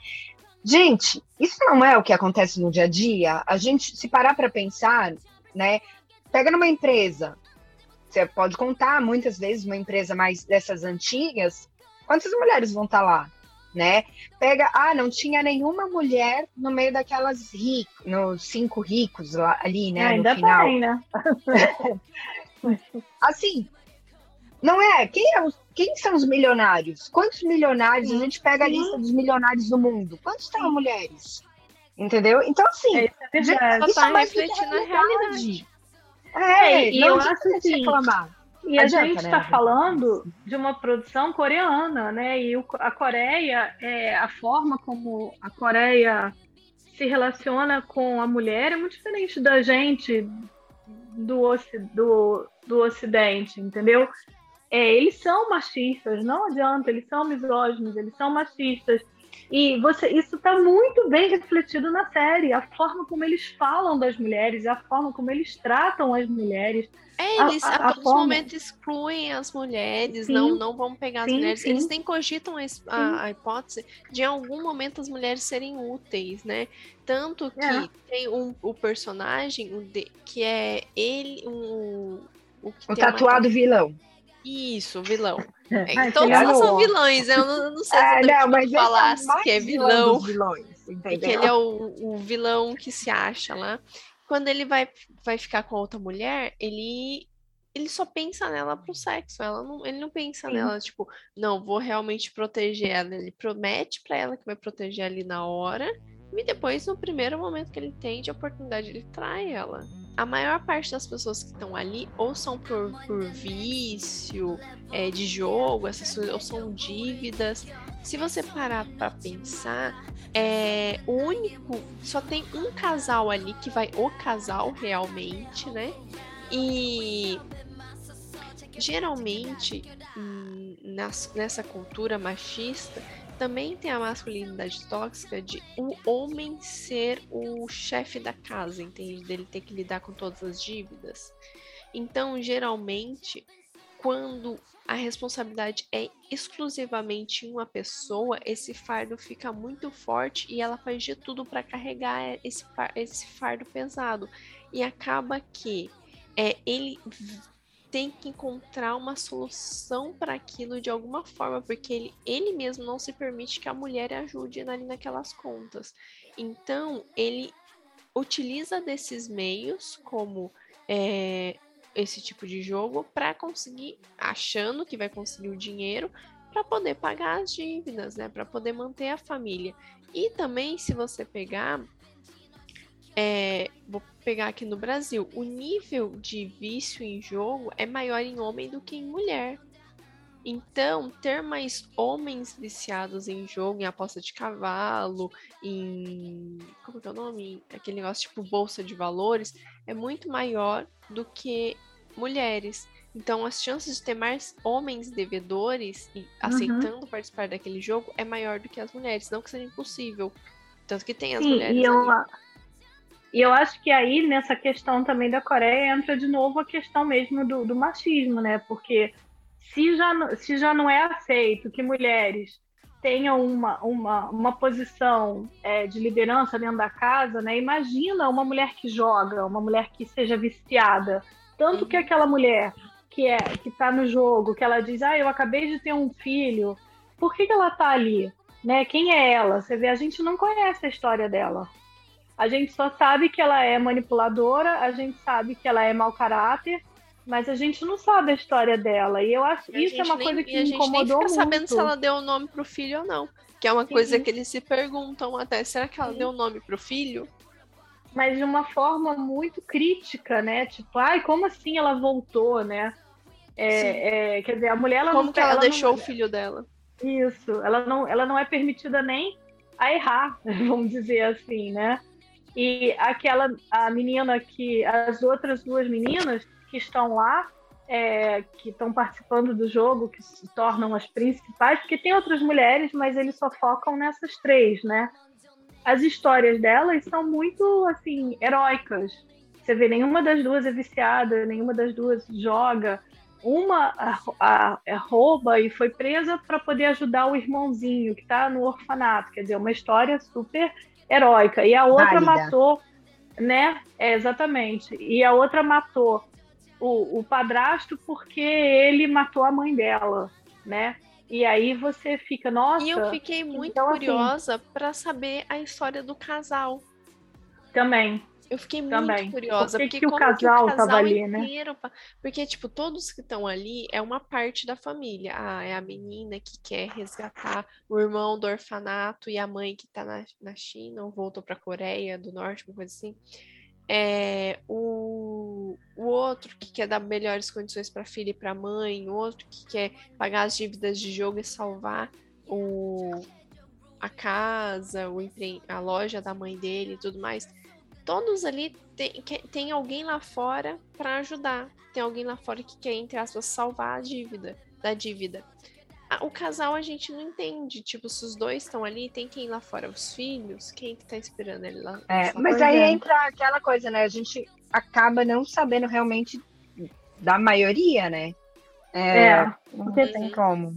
Gente, isso não é o que acontece no dia a dia. A gente, se parar para pensar, né? Pega numa empresa, você pode contar muitas vezes uma empresa mais dessas antigas, quantas mulheres vão estar lá, né? Pega, ah, não tinha nenhuma mulher no meio daquelas ricos, nos cinco ricos lá, ali, né? É, ainda no final. tem, né? Assim, não é? Quem, é os- quem são os milionários? Quantos milionários? A gente pega a lista dos milionários do mundo. Quantos são mulheres? Entendeu? Então, assim, É, isso é isso tá é que refletindo a realidade. É, É, e não eu acho a gente assim, reclamar. E a Adianta, gente né? está falando de uma produção coreana, né? E o- a Coreia, é, a forma como a Coreia se relaciona com a mulher é muito diferente da gente do, do, do Ocidente, entendeu? É, eles são machistas, não adianta, eles são misóginos, eles são machistas. E você, isso está muito bem refletido na série, a forma como eles falam das mulheres, a forma como eles tratam as mulheres. É, eles a- a, a todos os forma- momentos excluem as mulheres, Sim. não, não vão pegar as Sim, mulheres. sim. Eles nem cogitam a, es- a- a hipótese de em algum momento as mulheres serem úteis, né? Tanto que É. tem um, o personagem o de- que é ele, um, o, que O tatuado vilão. Isso, vilão. É, Ai, todos elas são vilões, eu não, não sei É, não, como mas esse é o falasse mais que é vilão vilões, E entendeu? que ele é o, o vilão que se acha lá. Quando ele vai, vai ficar com a outra mulher, ele ele só pensa nela pro sexo. Ela não, ele não pensa Sim. nela, tipo, não, vou realmente proteger ela. Ele promete pra ela que vai proteger ali na hora. E depois, no primeiro momento que ele tem de oportunidade, ele trai ela. A maior parte das pessoas que estão ali ou são por, por vício, é, de jogo, essas ou são dívidas. Se você parar pra pensar, é, o único. Só tem um casal ali que vai o casal realmente, né? E geralmente hum, nas- nessa cultura machista também tem a masculinidade tóxica de o homem ser o chefe da casa, entende? Dele ter que lidar com todas as dívidas. Então, geralmente, quando a responsabilidade é exclusivamente uma pessoa, esse fardo fica muito forte e ela faz de tudo para carregar esse, esse fardo pesado. E acaba que é, ele tem que encontrar uma solução para aquilo de alguma forma, porque ele, ele mesmo não se permite que a mulher ajude ali naquelas contas. Então, ele utiliza desses meios, como é, esse tipo de jogo, para conseguir, achando que vai conseguir o dinheiro, para poder pagar as dívidas, né? Para poder manter a família. E também, se você pegar é, vou pegar aqui no Brasil, o nível de vício em jogo é maior em homem do que em mulher. Então, ter mais homens viciados em jogo, em aposta de cavalo, em. Como que é o nome? Aquele negócio tipo bolsa de valores, é muito maior do que mulheres. Então, as chances de ter mais homens devedores e aceitando participar daquele jogo é maior do que as mulheres. Não que seja impossível. Tanto que tem as Sim, mulheres e eu, ali. E eu acho que aí, nessa questão também da Coreia, entra de novo a questão mesmo do, do machismo, né? Porque se já, não- se já não é aceito que mulheres tenham uma, uma, uma posição é, de liderança dentro da casa, né? Imagina uma mulher que joga, uma mulher que seja viciada. Tanto que aquela mulher que é que está no jogo, que ela diz, ah, eu acabei de ter um filho, por que, que ela está ali? Né? Quem é ela? Você vê, a gente não conhece a história dela. A gente só sabe que ela é manipuladora, a gente sabe que ela é mau caráter, mas a gente não sabe a história dela. E eu acho A isso é uma nem- coisa que e a me gente nem incomodou fica muito. sabendo se ela deu o nome pro filho ou não. Que é uma coisa Sim. que eles se perguntam até. Será que ela Sim. deu o nome pro filho? mas de uma forma muito crítica, né? Tipo, ai, como assim ela voltou, né? É, é, quer dizer, a mulher ela Como não, que ela, não- deixou o filho dela? Isso, ela não, ela não é permitida nem a errar, vamos dizer assim, né? E aquela a menina que as outras duas meninas que estão lá, é, que estão participando do jogo, que se tornam as principais, porque tem outras mulheres, mas eles só focam nessas três, né? As histórias delas são muito assim heróicas. Você vê, nenhuma das duas é viciada, nenhuma das duas joga. uma a, a- a rouba e foi presa para poder ajudar o irmãozinho que está no orfanato. Quer dizer, uma história super heróica. E a outra Válida. matou, né? É, exatamente. E a outra matou o, o padrasto porque ele matou a mãe dela, né? E aí você fica, nossa, E eu fiquei muito Então, assim- curiosa pra saber a história do casal. também. Eu fiquei Também. muito curiosa. Por que porque que o casal que o tava casal ali, né? inteiro. pa- Porque, tipo, todos que estão ali é uma parte da família. Ah, é a menina que quer resgatar o irmão do orfanato e a mãe que tá na, na China ou voltou pra Coreia do Norte, uma coisa assim. É, o, o outro que quer dar melhores condições para filha e para mãe, o outro que quer pagar as dívidas de jogo e salvar o, a casa, o empre- a loja da mãe dele e tudo mais. Todos ali tem, tem alguém lá fora para ajudar. Tem alguém lá fora que quer, entre aspas, salvar a dívida, da dívida. O casal a gente não entende. Tipo, se os dois estão ali, tem quem lá fora? Os filhos? Quem que tá esperando ele lá? É, lá mas aí é. entra aquela coisa, né? A gente acaba não sabendo realmente da maioria, né? É, não porque tem como.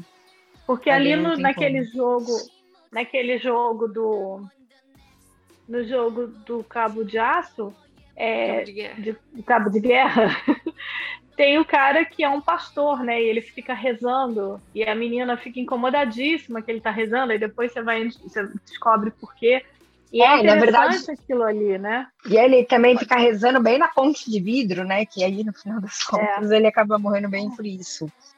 Porque Ali ali não no, tem naquele jogo, naquele jogo do no jogo do Cabo de Aço, é, Cabo de guerra. de, do Cabo de Guerra, tem o cara que é um pastor, né? E ele fica rezando e a menina fica incomodadíssima que ele tá rezando e depois você vai você descobre por quê. E é, É, na verdade- aquilo ali, né? E ele também fica rezando bem na ponte de vidro, né? Que aí, no final das contas, ele acaba morrendo bem por isso.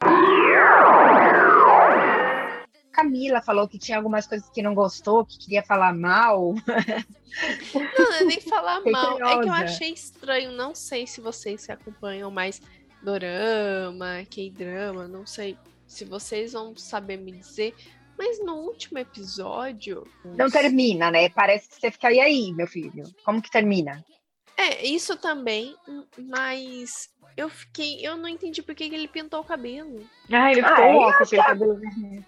Camila falou que tinha algumas coisas que não gostou, que queria falar mal. Não, não é nem falar Fiquei mal. É que eu curiosa. achei estranho. Não sei se vocês se acompanham mais dorama, K-drama, não sei se vocês vão saber me dizer. Mas no último episódio. Não termina, né? Parece que você fica, e aí, meu filho? Como que termina? É, isso também, mas eu fiquei. Eu não entendi por que ele pintou o cabelo. Ah, ele Ah, ficou eu louco aquele que- cabelo vermelho.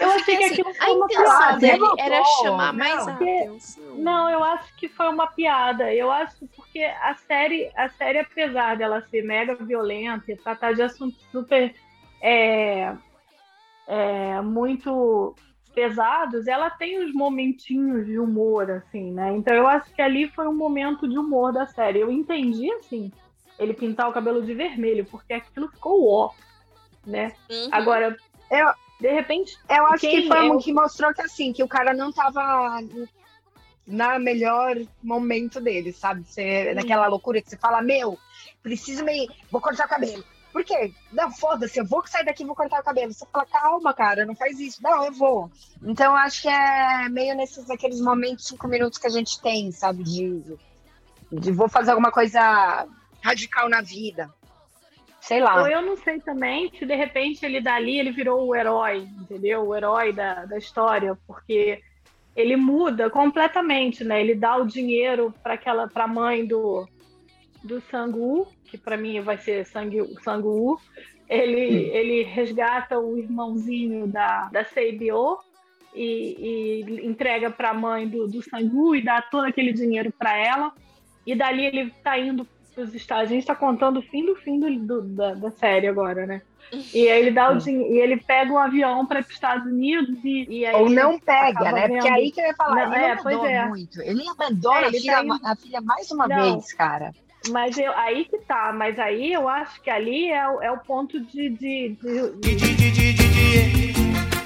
Eu achei que assim, aquilo a foi uma intenção piada, dele era chamar não, mais a porque- atenção. Não, eu acho que foi uma piada. Eu acho porque a série, a série, apesar dela ser mega violenta e tratar de assuntos super é, é, muito pesados, ela tem os momentinhos de humor, assim, né? Então eu acho que ali foi um momento de humor da série. Eu entendi, assim, ele pintar o cabelo de vermelho, porque aquilo ficou ó, né? Uhum. Agora, Eu- de repente, Eu acho que foi é o- que mostrou que assim, que o cara não tava na melhor momento dele, sabe? Você, naquela loucura que você fala, meu, preciso me. Vou cortar o cabelo. Por quê? Não, foda-se, eu vou sair daqui e vou cortar o cabelo. Você fala, calma, cara, não faz isso. Não, eu vou. Então, eu acho que é meio nesses aqueles momentos, cinco minutos que a gente tem, sabe? De, de vou fazer alguma coisa radical na vida. Sei lá. Ou eu não sei também se de repente ele dali ele virou o herói, entendeu? O herói da, da história, porque ele muda completamente, né? Ele dá o dinheiro para aquela para a mãe do do Sangu, que para mim vai ser Sangu, Sangu. Ele ele resgata o irmãozinho da da Seibyo e, e entrega para a mãe do, do Sangu e dá todo aquele dinheiro para ela. E dali ele tá indo os Estados Unidos está contando o fim do fim do, do- da, da série agora, né? E aí ele dá o dinheiro, e ele pega um avião para os Estados Unidos e, e aí Ou ele não pega, né? Porque vendo- aí que eu ia falar, Não, ele é, é. muito. Ele abandona É, a, ele filha, tá a filha mais uma Não. vez, cara. Mas eu, aí que tá, mas aí eu acho que ali é, o- é o ponto de, de, de-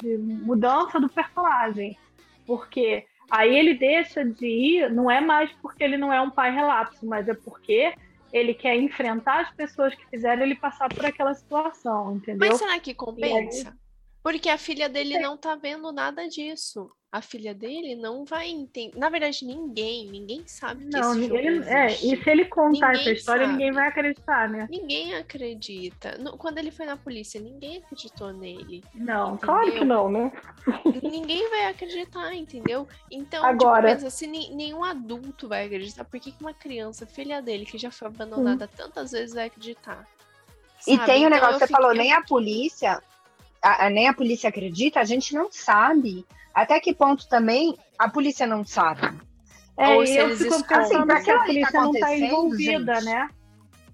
de mudança do personagem. Porque aí ele deixa de ir, não é mais porque ele não é um pai relapso, mas é porque ele quer enfrentar as pessoas que fizeram ele passar por aquela situação, entendeu? Mas será que compensa? Porque a filha dele não tá vendo nada disso. A filha dele não vai entender. Na verdade, ninguém, ninguém sabe que Não, esse jogo ele, é, e se ele contar Ninguém essa história, sabe. ninguém vai acreditar, né? Ninguém acredita. No- Quando ele foi na polícia, ninguém acreditou nele. Não, claro que não, né? ninguém vai acreditar, entendeu? Então, Agora- tipo, pensa, se ni- nenhum adulto vai acreditar, por que que uma criança, filha dele, que já foi abandonada tantas vezes, vai acreditar? E Sabe? tem o Então, negócio eu que você falou, fiquei- nem a polícia, a- a- nem a polícia acredita, a gente não sabe até que ponto também a polícia não sabe. É, Ou se eu eles fico escondem. pensando Assim, pra se a que tá polícia não tá acontecendo, envolvida, gente. né?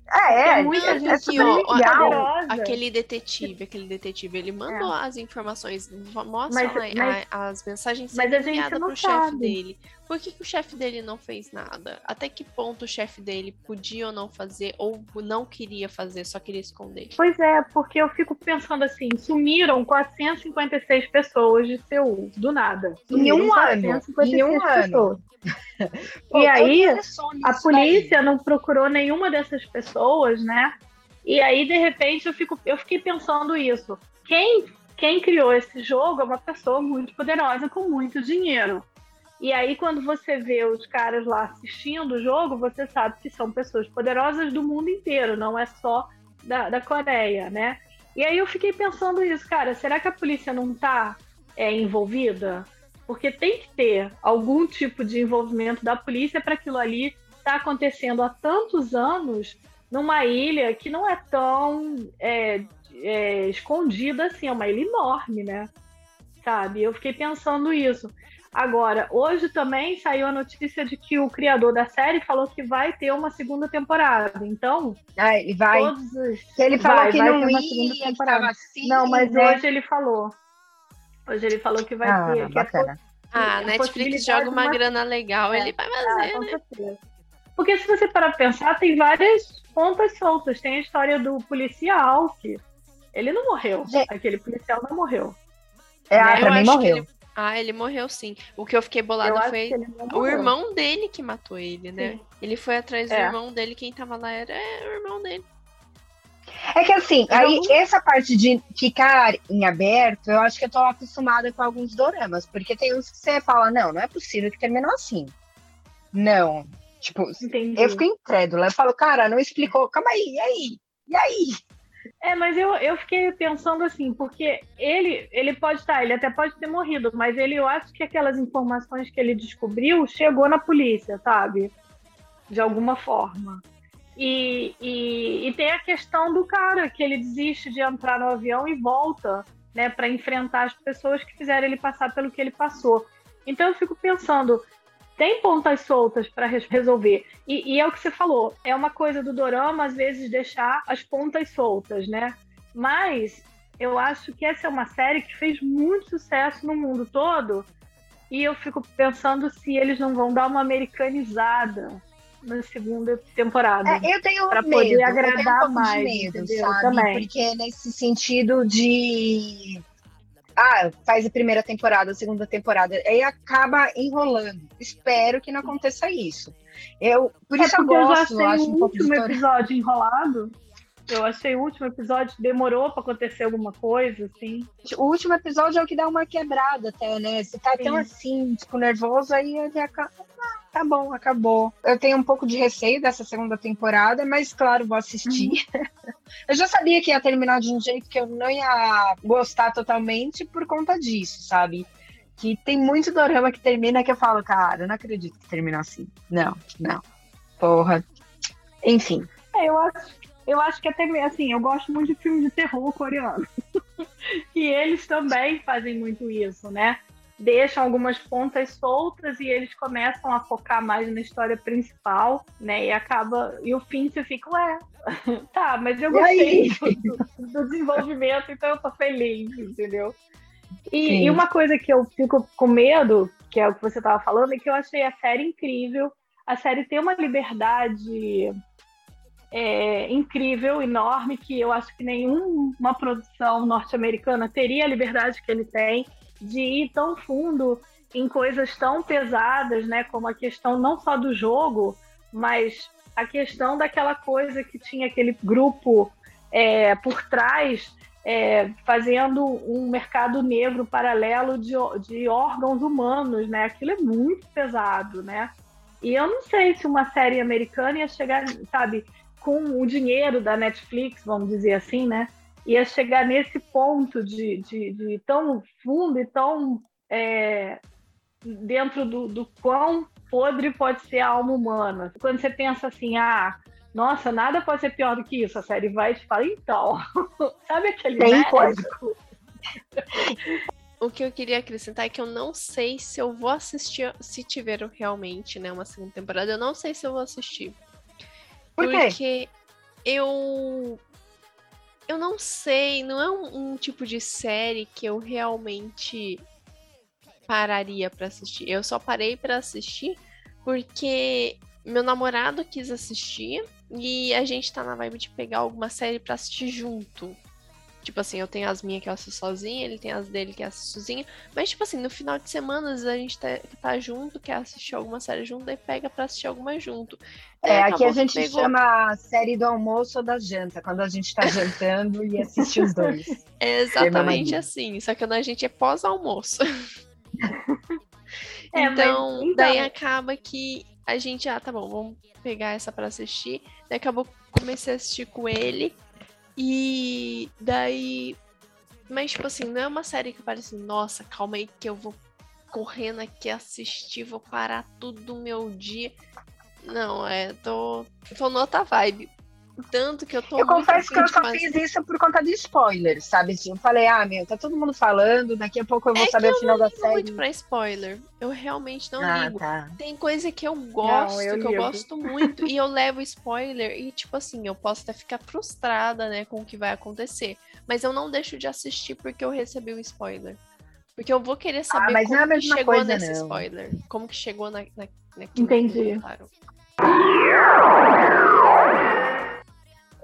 É, é, muita é, gente é Aqui, super ó, ó. Aquele detetive, aquele detetive, ele mandou as informações, mostra Mas- mas- a- as mensagens mas a gente enviadas não pro chefe dele. Por que, que o chefe dele não fez nada? Até que ponto o chefe dele podia ou não fazer, ou não queria fazer, só queria esconder? Pois é, porque eu fico pensando assim, sumiram 456 pessoas de Seul, do nada. Em um ano, 456 em um ano. Pô, E aí, A daí. polícia não procurou nenhuma dessas pessoas, né? E aí, de repente, eu, fico, eu fiquei pensando isso. Quem, quem criou esse jogo é uma pessoa muito poderosa com muito dinheiro. E aí, quando você vê os caras lá assistindo o jogo, você sabe que são pessoas poderosas do mundo inteiro, não é só da, da Coreia, né? E aí eu fiquei pensando isso, cara, será que a polícia não tá é, envolvida? Porque tem que ter algum tipo de envolvimento da polícia para aquilo ali estar acontecendo há tantos anos numa ilha que não é tão é, é, escondida assim, é uma ilha enorme, né? Sabe? Eu fiquei pensando isso. Agora, hoje também saiu a notícia de que o criador da série falou que vai ter uma segunda temporada. Então, Ah, ele vai. todos os. Que ele falou vai, que vai não ter uma ia, segunda que temporada. assim. Não, mas né? hoje ele falou. Hoje ele falou que vai Ah, ter. Que é bacana. Ah, a a Netflix joga uma uma- grana legal, É. ele vai Ah, fazer, com né? certeza. Porque se você parar pra pensar, tem várias pontas soltas. Tem a história do policial, que ele não morreu. Gente. Aquele policial não morreu. É, ah, Eu pra mim morreu. Ele- Ah, ele morreu sim. O que eu fiquei Eu bolada acho foi o irmão dele que matou ele, né? Sim. Ele foi atrás do É. irmão dele, quem tava lá era é, o irmão dele. É que assim, Eu aí não- essa parte de ficar em aberto, eu acho que eu tô acostumada com alguns doramas, porque tem uns que você fala, não, não é possível que terminou assim. Não. Tipo, Entendi. eu fico incrédula. Eu falo, cara, não explicou. Calma aí, e aí? E aí? É, mas eu, eu fiquei pensando assim, porque ele, ele pode estar, ele até pode ter morrido, mas ele, eu acho que aquelas informações que ele descobriu chegou na polícia, sabe? De alguma forma. E, e, e tem a questão do cara, que ele desiste de entrar no avião e volta, né, para enfrentar as pessoas que fizeram ele passar pelo que ele passou. Então eu fico pensando, tem pontas soltas para resolver. E, e é o que você falou, é uma coisa do dorama, às vezes, deixar as pontas soltas, né? Mas eu acho que essa é uma série que fez muito sucesso no mundo todo. E eu fico pensando se eles não vão dar uma americanizada na segunda temporada. É, eu tenho Pra medo. poder eu tenho agradar um mais, de medo, entendeu? sabe? Também. Porque nesse sentido de. Ah, faz a primeira temporada, a segunda temporada, aí acaba enrolando. Espero que não aconteça isso. Eu, por É isso eu porque eu gosto, achei acho o um pouco último história. episódio enrolado. Eu achei o último episódio demorou pra acontecer alguma coisa, assim. O último episódio é o que dá uma quebrada até, né? Você tá tão Sim. assim, tipo, nervoso, aí ele acaba. Tá bom, acabou. Eu tenho um pouco de receio dessa segunda temporada, mas claro, vou assistir. eu já sabia que ia terminar de um jeito que eu não ia gostar totalmente por conta disso, sabe? Que tem muito dorama que termina que eu falo, cara, eu não acredito que termina assim. Não, não. Porra. Enfim. É, eu acho, eu acho que até assim, eu gosto muito de filme de terror coreano. e eles também fazem muito isso, né? Deixam algumas pontas soltas e eles começam a focar mais na história principal, né? E acaba. E o fim você fica, ué, tá, mas eu gostei do, do desenvolvimento, então eu tô feliz, entendeu? E, e uma coisa que eu fico com medo, que é o que você tava falando, é que eu achei a série incrível. A série tem uma liberdade é, incrível, enorme, que eu acho que nenhuma produção norte-americana teria a liberdade que ele tem de ir tão fundo em coisas tão pesadas, né, como a questão não só do jogo, mas a questão daquela coisa que tinha aquele grupo é, por trás é, fazendo um mercado negro paralelo de, de órgãos humanos, né? Aquilo é muito pesado, né? E eu não sei se uma série americana ia chegar, sabe, com o dinheiro da Netflix, vamos dizer assim, né? Ia chegar nesse ponto de, de, de tão fundo e tão é, dentro do, do quão podre pode ser a alma humana. Quando você pensa assim, ah, nossa, nada pode ser pior do que isso, a série vai e te fala, então, sabe aquele Tem médico? coisa. O que eu queria acrescentar é que eu não sei se eu vou assistir, se tiver realmente, né, uma segunda temporada, eu não sei se eu vou assistir. Por quê? Porque eu. Eu não sei, não é um, um tipo de série que eu realmente pararia pra assistir. Eu só parei pra assistir porque meu namorado quis assistir e a gente tá na vibe de pegar alguma série pra assistir junto. Tipo assim, eu tenho as minhas que eu assisto sozinha, ele tem as dele que assiste sozinho. Mas, tipo assim, no final de semana, às vezes a gente tá, tá junto, quer assistir alguma série junto, daí pega pra assistir alguma junto. Daí É, aqui a gente pegou- chama a série do almoço ou da janta, quando a gente tá jantando e assiste os dois. É exatamente assim, só que quando a gente é pós-almoço. É, mas, então, então- daí acaba que a gente, ah, tá bom, vamos pegar essa pra assistir. Daí acabou comecei a assistir com ele. E daí. Mas, tipo assim, não é uma série que parece, nossa, calma aí que eu vou correndo aqui assistir, vou parar tudo do meu dia. Não, é, tô, tô noutra vibe. Tanto que eu tô Eu confesso que eu só fazer- fiz isso por conta de spoilers, sabe? Eu falei, ah, meu, tá todo mundo falando, daqui a pouco eu vou É saber eu o final da ligo muito série. pra spoiler. Eu realmente não ah, ligo. tá. Tem coisa que eu gosto, eu que eu gosto muito, e eu levo spoiler, e tipo assim, eu posso até ficar frustrada, né, com o que vai acontecer. Mas eu não deixo de assistir porque eu recebi o spoiler. Porque eu vou querer saber Ah, como não é que chegou coisa, nesse não. spoiler. Como que chegou na, na, naquilo Entendi. que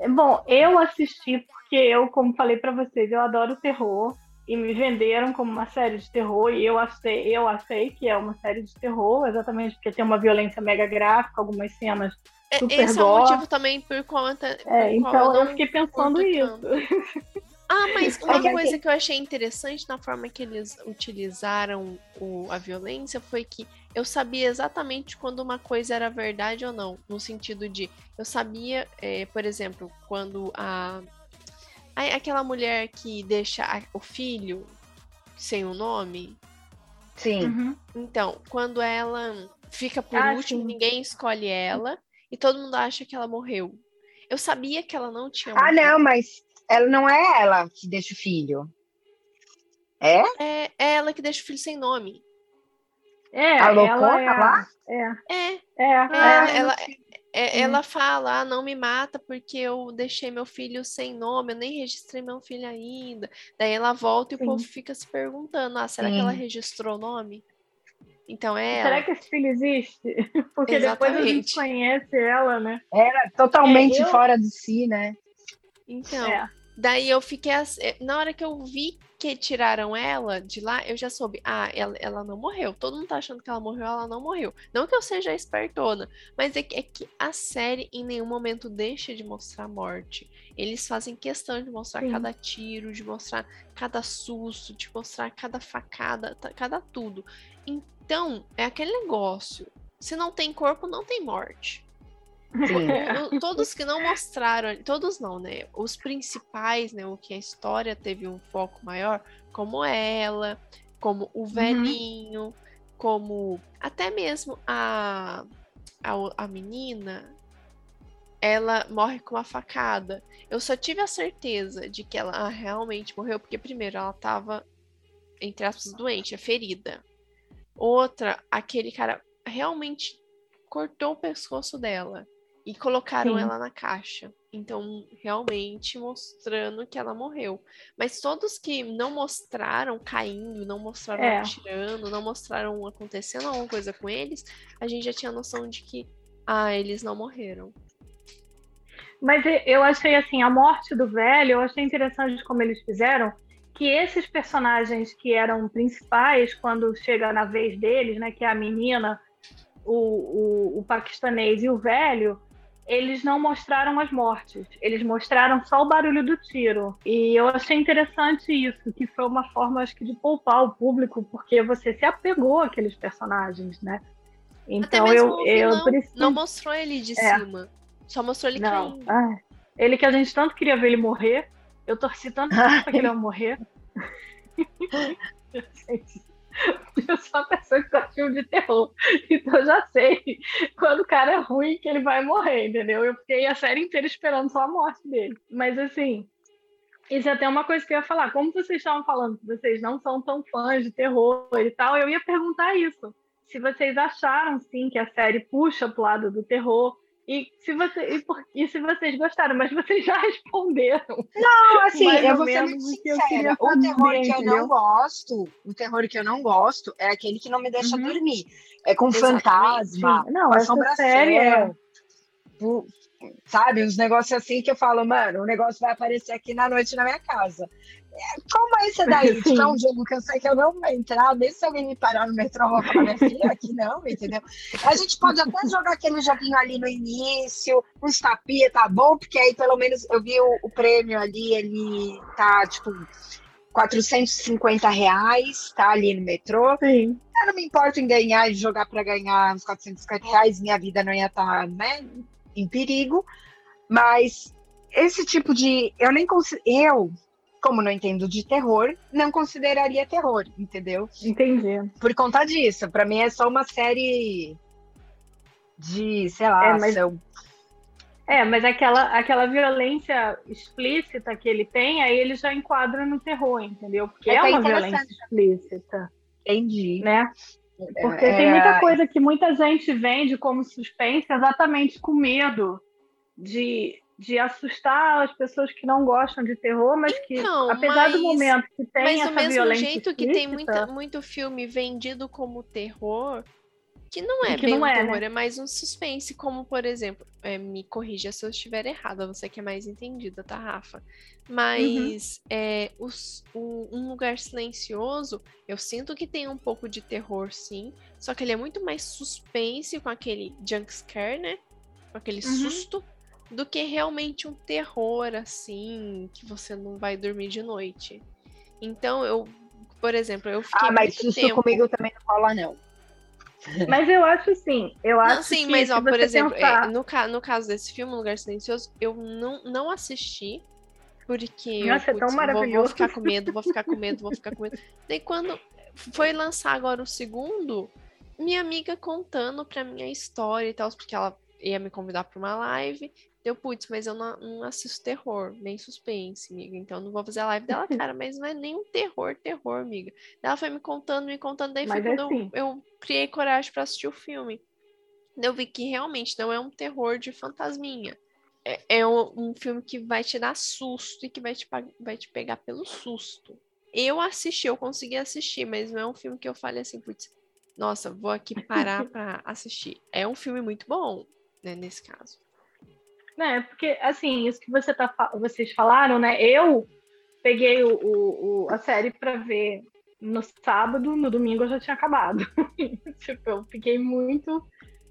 Bom, eu assisti porque eu, como falei pra vocês, eu adoro terror e me venderam como uma série de terror e eu achei, eu achei que é uma série de terror, exatamente porque tem uma violência mega gráfica, algumas cenas. É, Super Esse é o gore. motivo também por conta. por É, qual então eu não fiquei pensando isso. Ah, mas uma que coisa assim- que eu achei interessante na forma que eles utilizaram o- a violência foi que eu sabia exatamente quando uma coisa era verdade ou não. No sentido de, eu sabia, eh, por exemplo, quando a. a- Aquela mulher que deixa a- o filho sem o nome. Sim. Uhum. Então, quando ela fica por Ah, último, sim. ninguém escolhe ela e todo mundo acha que ela morreu. Eu sabia que ela não tinha Ah, morrido. não, mas ela não é ela que deixa o filho. É? É, é ela que deixa o filho sem nome. É, A ela loucona é, lá? é, É, é, ela, é. ela, é- Sim. ela fala, ah, não me mata porque eu deixei meu filho sem nome, eu nem registrei meu filho ainda. Daí ela volta e Sim. o povo fica se perguntando, ah, será que ela Sim. registrou o nome? Então é ela. Será que esse filho existe? Porque depois a gente Exatamente. conhece ela, né? Era totalmente É, eu- fora de si, né? Então, É. daí eu fiquei eh, na hora que eu vi que tiraram ela de lá, eu já soube, ah, ela, ela não morreu. Todo mundo tá achando que ela morreu, ela não morreu. Não que eu seja espertona, mas é que, é que a série em nenhum momento deixa de mostrar a morte. Eles fazem questão de mostrar Sim. cada tiro, de mostrar cada susto, de mostrar cada facada, cada tudo. Então, é aquele negócio. Se não tem corpo, não tem morte. Sim. Todos que não mostraram, todos não, né? Os principais, né? O que a história teve um foco maior, como ela, como o velhinho, como até mesmo a, a, a menina, ela morre com uma facada. Eu só tive a certeza de que ela realmente morreu, porque primeiro ela tava, entre aspas, doente, é ferida. Outra, aquele cara realmente cortou o pescoço dela e colocaram Sim. ela na caixa. Então, realmente mostrando que ela morreu. Mas todos que não mostraram caindo, não mostraram É. atirando, não mostraram acontecendo alguma coisa com eles, a gente já tinha noção de que, ah, eles não morreram. Mas eu achei assim, a morte do velho, eu achei interessante como eles fizeram, que esses personagens que eram principais, quando chega na vez deles, né, que é a menina, o, o, o paquistanês e o velho, eles não mostraram as mortes, eles mostraram só o barulho do tiro. E eu achei interessante isso, que foi uma forma, acho que, de poupar o público, porque você se apegou àqueles personagens, né? Até Então mesmo eu, o eu vilão preciso. não mostrou ele de É. cima. Só mostrou ele Não. caindo. Ah, ele que a gente tanto queria ver ele morrer. Eu torci tanto pra que ele ia morrer. Gente, eu sou uma pessoa que gosta de filme de terror. Então eu já sei quando o cara é ruim que ele vai morrer, entendeu? Eu fiquei a série inteira esperando só a morte dele. Mas assim, isso é até uma coisa que eu ia falar. Como vocês estavam falando que vocês não são tão fãs de terror e tal, eu ia perguntar isso. Se vocês acharam, sim, que a série puxa pro lado do terror, E se, você, e, por- e se vocês gostaram, mas vocês já responderam. Não, assim, eu ou vou ser muito o que eu sincera. O terror que eu entendeu? não gosto, o terror que eu não gosto é aquele que não me deixa Uhum. dormir. É com Exatamente. fantasma, Não, com essa assombração, é. sabe, uns negócios assim que eu falo, mano, o negócio vai aparecer aqui na noite na minha casa. Como é esse daí? Que é um jogo que eu sei que eu não vou entrar, mesmo se alguém me parar no metrô, eu vou falar, minha filha, aqui não, entendeu? A gente pode até jogar aquele joguinho ali no início, uns tapinha, tá bom? Porque aí pelo menos eu vi o, o prêmio ali, ele tá, tipo, 450 reais, tá ali no metrô. Sim. Eu não me importo em ganhar e jogar para ganhar uns 450 reais, minha vida não ia estar né, em perigo. Mas esse tipo de. Eu nem consi- Eu, como não entendo de terror, não consideraria terror, entendeu? Entendi. Por conta disso. Para mim é só uma série de, sei lá, É, mas- ação. É, mas aquela, aquela violência explícita que ele tem, aí ele já enquadra no terror, entendeu? Porque É é, é uma violência explícita, Entendi. né? Porque É, tem muita coisa que muita gente vende como suspense exatamente com medo de, de assustar as pessoas que não gostam de terror, mas que, Então, apesar do mas- momento que tem Mas essa do mesmo violência jeito que tem explícita, muita, muito filme vendido como terror, que não é Que bem não um é, terror, né? é mais um suspense, como por exemplo, é, me corrija se eu estiver errada, você que é mais entendida, tá, Rafa? Mas é, os- o- Um Lugar Silencioso, eu sinto que tem um pouco de terror, sim, só que ele é muito mais suspense com aquele junk scare, né? Com aquele Uhum. susto, do que realmente um terror, assim, que você não vai dormir de noite. Então, eu, por exemplo, eu fiquei Ah, mas muito susto tempo... comigo também não rola, não. Mas eu acho assim, eu acho Não, sim, que mas ó, por exemplo, é, pensar- no, ca- no caso desse filme, Um Lugar Silencioso, eu não, não assisti, porque eu Nossa, é tão putz, vou- vou, maravilhoso. ficar com medo, vou ficar com medo, vou ficar com medo. Daí quando foi lançar agora o segundo, minha amiga contando pra mim a história e tal, porque ela ia me convidar pra uma live. Deu, putz, mas eu não, não assisto terror, nem suspense, amiga. Então eu não vou fazer a live dela, cara, mas não é nem um terror, terror, amiga. Ela foi me contando, me contando, daí foi Mas é quando eu- assim. eu, criei coragem pra assistir o filme. Eu vi que realmente não é um terror de fantasminha. É, é um, um filme que vai te dar susto e que vai te, vai te pegar pelo susto. Eu assisti, eu consegui assistir, mas não é um filme que eu fale assim, putz, nossa, vou aqui parar pra assistir. É um filme muito bom, né, nesse caso. Né? Porque assim, isso que você tá, vocês falaram, né? Eu peguei o, o- o- a série para ver no sábado, no domingo eu já tinha acabado. tipo, eu fiquei muito,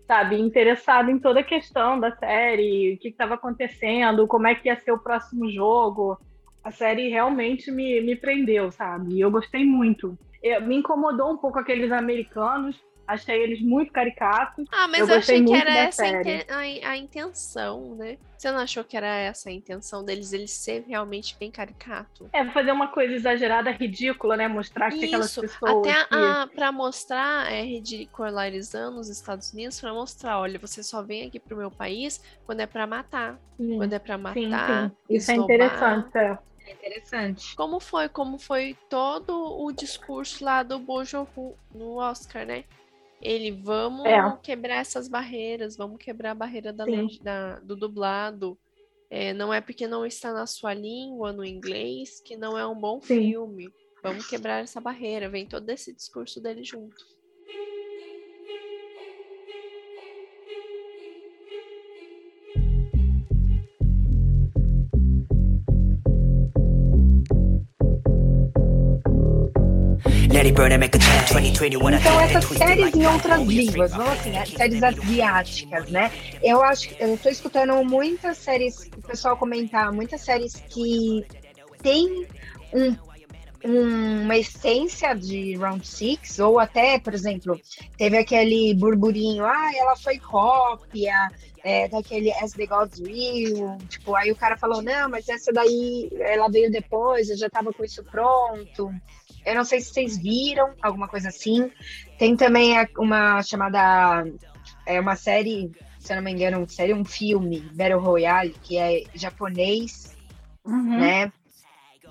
sabe, interessada em toda a questão da série, o que estava acontecendo, como é que ia ser o próximo jogo. A série realmente me, me prendeu, sabe? E eu gostei muito. Eu- me incomodou um pouco aqueles americanos, achei eles muito caricatos. Ah, mas Eu achei que era essa a, a, intenção, né? Você não achou que era essa a intenção deles, eles ser realmente bem caricato? É, fazer uma coisa exagerada, ridícula, né? Mostrar que aquelas Isso, pessoas. até que- a, pra mostrar, é, ridicularizando os Estados Unidos, pra mostrar, olha, você só vem aqui pro meu país quando é pra matar. Sim, Quando é pra sim, matar, sim. Isso é interessante. é. É interessante. Como foi? Como foi todo o discurso lá do Bojo Hu no Oscar, né? Ele, vamos É. quebrar essas barreiras, vamos quebrar a barreira da, da- do dublado. É, não é porque não está na sua língua, no inglês, que não é um bom Sim. filme. Vamos quebrar essa barreira. Vem todo esse discurso dele junto. Então, essas séries em outras línguas, vamos assim, né? séries asiáticas, né? Eu acho que eu tô escutando muitas séries, o pessoal comentar, muitas séries que tem um- uma essência de Round Six, ou até, por exemplo, teve aquele burburinho, ah, ela foi cópia é, daquele As the Gods Will, tipo, aí o cara falou, não, mas essa daí, ela veio depois, eu já tava com isso pronto. Eu não sei se vocês viram, alguma coisa assim. Tem também uma chamada. É uma série, se eu não me engano, série, um filme, Battle Royale, que é japonês, Uhum. né?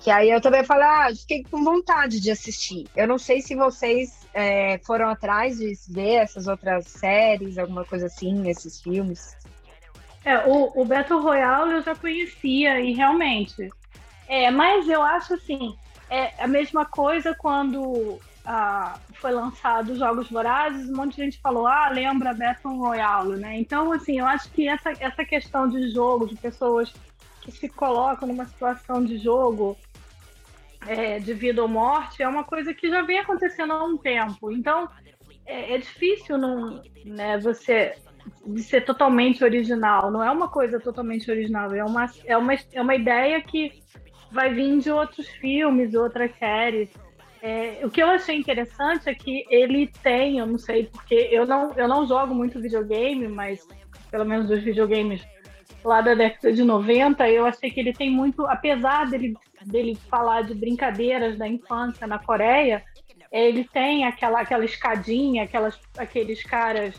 Que aí eu também falei, ah, fiquei com vontade de assistir. Eu não sei se vocês é, foram atrás de ver essas outras séries, alguma coisa assim, nesses filmes. É, o, o Battle Royale eu já conhecia e realmente. É, mas eu acho assim, é a mesma coisa quando ah, foi lançado os Jogos Vorazes, um monte de gente falou, ah, lembra Battle Royale, né? Então, assim, eu acho que essa, essa questão de jogo, de pessoas que se colocam numa situação de jogo é, de vida ou morte, é uma coisa que já vem acontecendo há um tempo. Então, é, é difícil não, né, você de ser totalmente original. Não é uma coisa totalmente original, é uma, é uma, é uma ideia que vai vir de outros filmes, outras séries. É, o que eu achei interessante é que ele tem, eu não sei porque eu não, eu não jogo muito videogame, mas pelo menos dos videogames lá da década de 90, eu achei que ele tem muito, apesar dele, dele falar de brincadeiras da infância na Coreia, ele tem aquela, aquela escadinha, aquelas, aqueles caras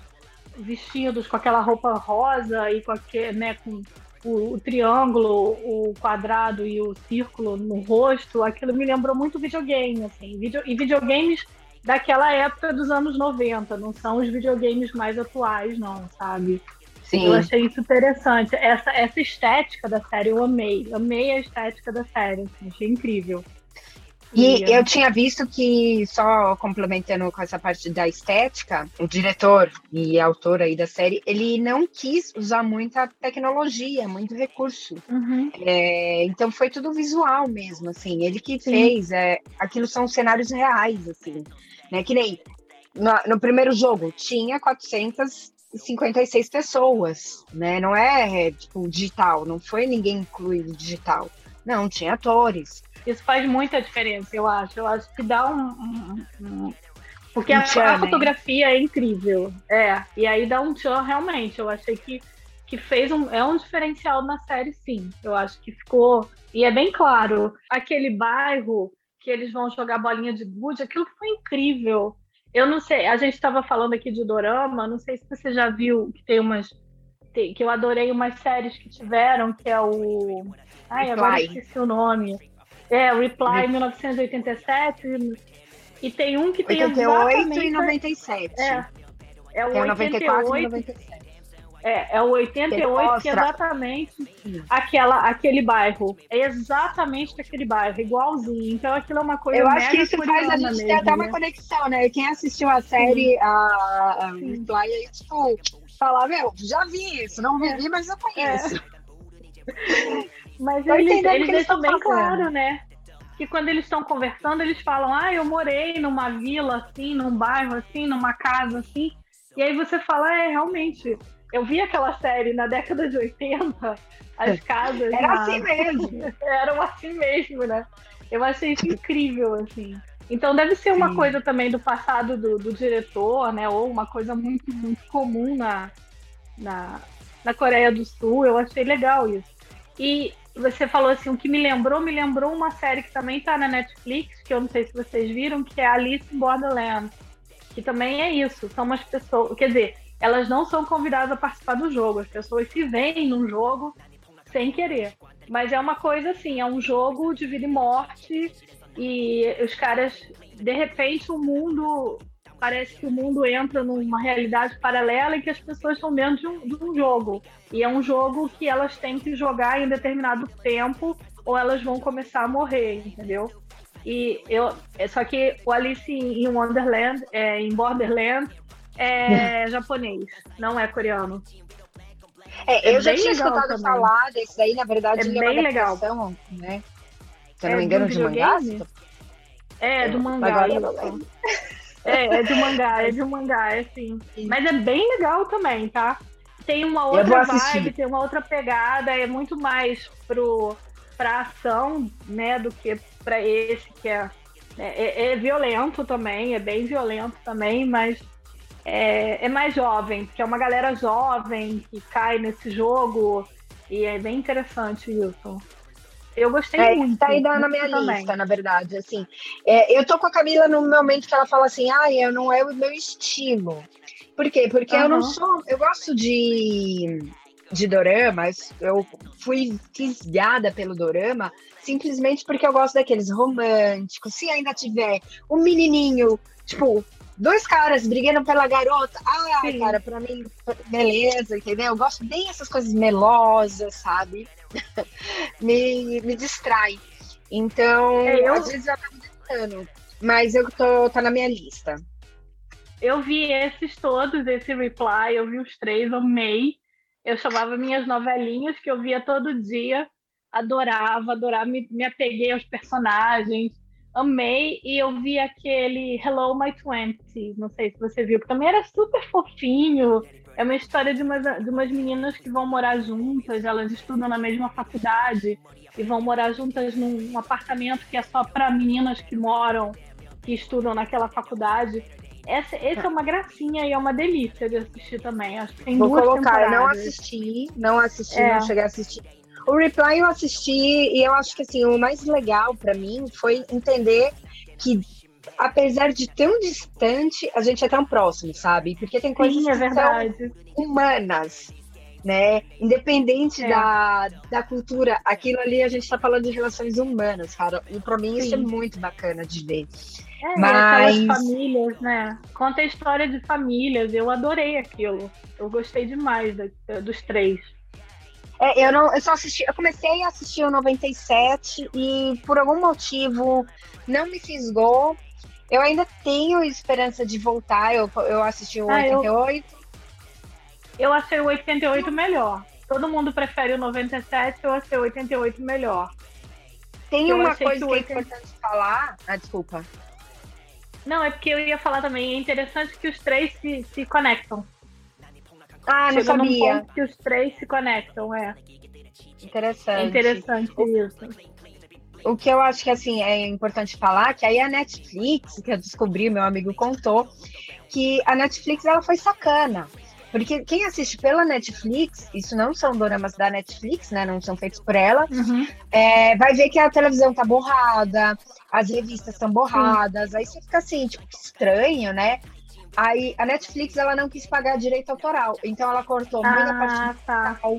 vestidos com aquela roupa rosa e com, aquele, né, com o, o, triângulo, o quadrado e o círculo no rosto, aquilo me lembrou muito videogame, assim, video, e videogames daquela época dos anos 90, não são os videogames mais atuais, não, sabe? Sim. Eu achei isso interessante. Essa, essa estética da série eu amei. Amei a estética da série, assim, achei incrível. E eu tinha visto que, só complementando com essa parte da estética, o diretor e autor aí da série, ele não quis usar muita tecnologia, muito recurso. Uhum. É, então foi tudo visual mesmo, assim. Ele que Sim. fez, é, aquilo são cenários reais, assim. Né? Que nem no, no primeiro jogo tinha 456 pessoas, né? Não é, tipo, digital, não foi ninguém incluído digital. Não, tinha atores. Isso faz muita diferença, eu acho. Eu acho que dá um. um- um- Porque Um a, a né? fotografia é incrível. É. E aí dá um tchan realmente. Eu achei que, que fez um. É um diferencial na série, sim. Eu acho que ficou. E é bem claro. Aquele bairro que eles vão jogar bolinha de gude, aquilo foi incrível. Eu não sei, a gente estava falando aqui de Dorama, não sei se você já viu que tem umas. que eu adorei umas séries que tiveram, que é o. Ai, agora esqueci o nome. É, Reply 1987. E tem um que tem 88 exatamente... e 97. É, é o Tem o 94 e 88, 97. é, é o 88 que é exatamente aquela, aquele bairro. É exatamente aquele bairro, igualzinho. Então aquilo é uma coisa Eu acho que isso faz a gente ter até uma né? conexão, né? Quem assistiu a série, a, a Reply, aí, tipo, falar, meu, já vi isso, não vivi, mas eu conheço. Mas Tô eles, eles deixam bem claro, né? Que quando eles estão conversando, eles falam, ah, eu morei numa vila assim, num bairro assim, numa casa assim. E aí você fala, é, realmente, eu vi aquela série na década de 80, as casas. Era na- assim mesmo. eram assim mesmo, né? Eu achei isso incrível, assim. Então deve ser uma Sim. coisa também do passado do, do diretor, né? Ou uma coisa muito, muito comum na, na, na Coreia do Sul. Eu achei legal isso. E você falou assim, o que me lembrou, me lembrou uma série que também tá na Netflix, que eu não sei se vocês viram, que é Alice in Borderland. Que também é isso. São umas pessoas. Quer dizer, elas não são convidadas a participar do jogo. As pessoas se veem num jogo sem querer. Mas é uma coisa assim, é um jogo de vida e morte e os caras, de repente, o mundo parece que o mundo entra numa realidade paralela e que as pessoas estão dentro de um, de um jogo. E é um jogo que elas têm que jogar em determinado tempo ou elas vão começar a morrer, entendeu? E eu, é só que o Alice em Wonderland, é, em Borderland, é japonês, não é coreano. É, É eu já tinha escutado também. falar desse daí, na verdade, É bem legal. né? Se eu É não me engano, de de mangá. É, do mangá. Agora É, é de mangá, é de mangá, é sim. Sim. Mas é bem legal também, tá? Tem uma vou outra vibe, tem uma outra pegada, é muito mais pro, pra ação, né, do que pra esse que é, é, é violento também, é bem violento também, mas é, é mais jovem, porque é uma galera jovem que cai nesse jogo e é bem interessante isso. Eu gostei É, muito. tá aí na, na muito minha também. lista, na verdade, assim. É, eu tô com a Camila no momento que ela fala assim, ah, eu não é o meu estilo. Por quê? Porque eu não sou, eu gosto de, de doramas, eu fui fisgada pelo dorama simplesmente porque eu gosto daqueles românticos, se ainda tiver um menininho, tipo, dois caras brigando pela garota. Ah, Sim. cara, pra mim, beleza, entendeu? Eu gosto bem dessas coisas melosas, sabe? Me, me distrai. Então, É, eu- às vezes eu acabo tentando. Mas eu tô, tá na minha lista. Eu vi esses todos, esse reply, eu vi os três, amei. Eu chamava minhas novelinhas que eu via todo dia, adorava, adorava, me, me apeguei aos personagens, amei. E eu vi aquele Hello My Twenties, não sei se você viu, que também era super fofinho. É uma história de umas, de umas meninas que vão morar juntas, elas estudam na mesma faculdade e vão morar juntas num apartamento que é só para meninas que moram, que estudam naquela faculdade. Essa, essa é uma gracinha e é uma delícia de assistir também. Acho que tem Vou duas colocar, eu não temporadas. assisti, não assisti, É. não cheguei a assistir. O Reply eu assisti e eu acho que assim, o mais legal pra mim foi entender que apesar de tão distante, a gente é tão próximo, sabe? Porque tem coisas Sim, é que são humanas, né? Independente É. da, da cultura, aquilo ali a gente tá falando de relações humanas, cara. E pra mim isso é Sim. muito bacana de ver. É, Mas- famílias, né? Conta a história de famílias. Eu adorei aquilo. Eu gostei demais da- dos três. É, eu não, eu só assisti, eu comecei a assistir o 97 e por algum motivo não me fisgou. Eu ainda tenho esperança de voltar. Eu, eu assisti o Ah, eu- 88. Eu achei o 88 melhor. Todo mundo prefere o 97, eu achei o 88 melhor. Tem eu uma coisa que que, o é 80 importante falar. Ah, desculpa. Não, é porque eu ia falar também, é interessante que os três se, se conectam. Ah, não Chega num sabia. ponto que os três se conectam, é. Interessante. É interessante isso. O que eu acho que assim é importante falar que aí a Netflix, que eu descobri, meu amigo contou, que a Netflix ela foi sacana. Porque quem assiste pela Netflix, isso não são doramas da Netflix, né? Não são feitos por ela, Uhum. é, vai ver que a televisão tá borrada, as revistas estão borradas, aí você fica assim, tipo, estranho, né? Aí a Netflix ela não quis pagar direito autoral, então ela cortou muita parte Ah, tá. musical.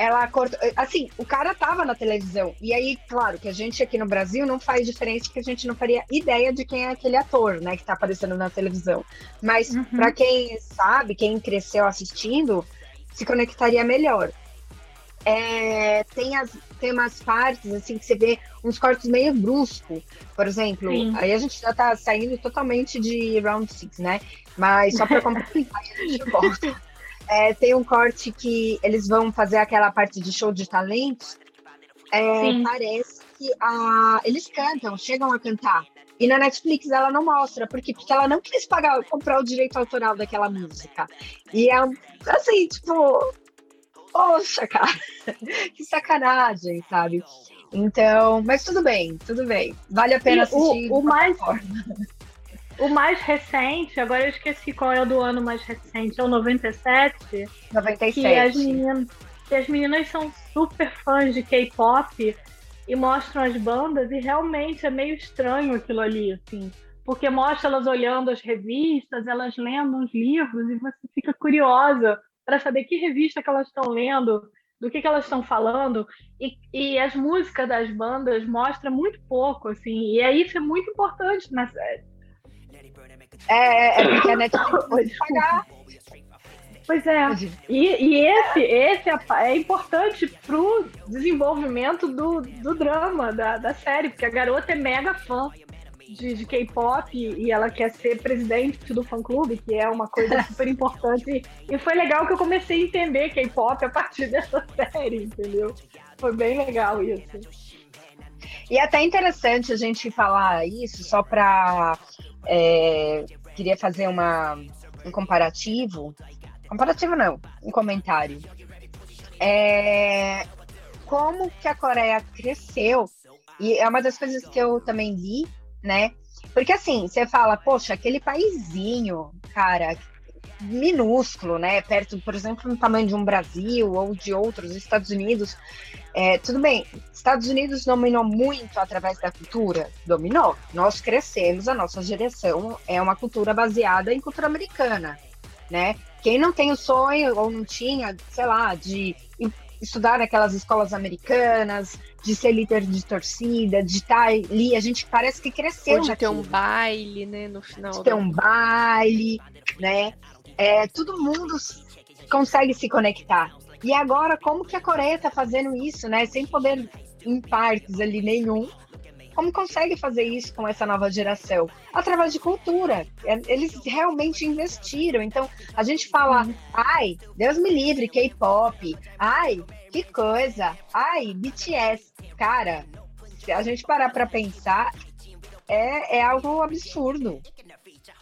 Ela cortou. Assim, o cara tava na televisão. E aí, claro, que a gente aqui no Brasil não faz diferença, porque a gente não faria ideia de quem é aquele ator, né, que tá aparecendo na televisão. Mas Uhum. pra quem sabe, quem cresceu assistindo, se conectaria melhor. É, tem, as, tem umas partes, assim, que você vê uns cortes meio brusco, por exemplo. Sim. Aí a gente já tá saindo totalmente de Round Six, né? Mas só pra complementar, a gente volta. É, tem um corte que eles vão fazer aquela parte de show de talentos. É, parece que a, eles cantam, chegam a cantar. E na Netflix ela não mostra, por quê? Porque ela não quis pagar, comprar o direito autoral daquela música. E é assim, tipo, poxa, cara, que sacanagem, sabe? Então, mas tudo bem, tudo bem. Vale a pena E assistir. o, o mais. O mais recente, agora eu esqueci qual é o do ano mais recente, é o 97, 97. que as meninas, que as meninas são super fãs de K-pop e mostram as bandas e realmente é meio estranho aquilo ali, assim. Porque mostra elas olhando as revistas, elas lendo os livros e você fica curiosa para saber que revista que elas estão lendo, do que, que elas estão falando. E, e as músicas das bandas mostram muito pouco, assim. E aí isso é muito importante na série. É, é porque a Netflix pode pagar. Pois é. E, e esse, esse é, é importante pro desenvolvimento do, do drama da, da série, porque a garota é mega fã de, de K-pop e ela quer ser presidente do fã-clube, que é uma coisa super importante. E foi legal que eu comecei a entender K-pop a partir dessa série, entendeu? Foi bem legal isso. E é até interessante a gente falar isso, só para. Queria fazer uma, um comparativo. Comparativo não, um comentário. É, como que a Coreia cresceu, e é uma das coisas que eu também vi, né? Porque assim, você fala, poxa, aquele paísinho, cara, minúsculo, né? Perto, por exemplo, do tamanho de um Brasil ou de outros Estados Unidos. É, tudo bem, Estados Unidos dominou muito através da cultura? Dominou. Nós crescemos, a nossa geração é uma cultura baseada em cultura americana, né? Quem não tem o sonho ou não tinha, sei lá, de estudar naquelas escolas americanas, de ser líder de torcida, de estar ali, a gente parece que cresceu Ou de ter um baile, né, no final. de ter um baile, né? É, todo mundo consegue se conectar. E agora, como que a Coreia está fazendo isso, né? Sem poder em partes ali nenhum. Como consegue fazer isso com essa nova geração? Através de cultura. É, Eles realmente investiram. Então, a gente fala, ai, Deus me livre, K-pop. Ai, que coisa. Ai, BTS. Cara, se a gente parar para pensar, é, é algo absurdo.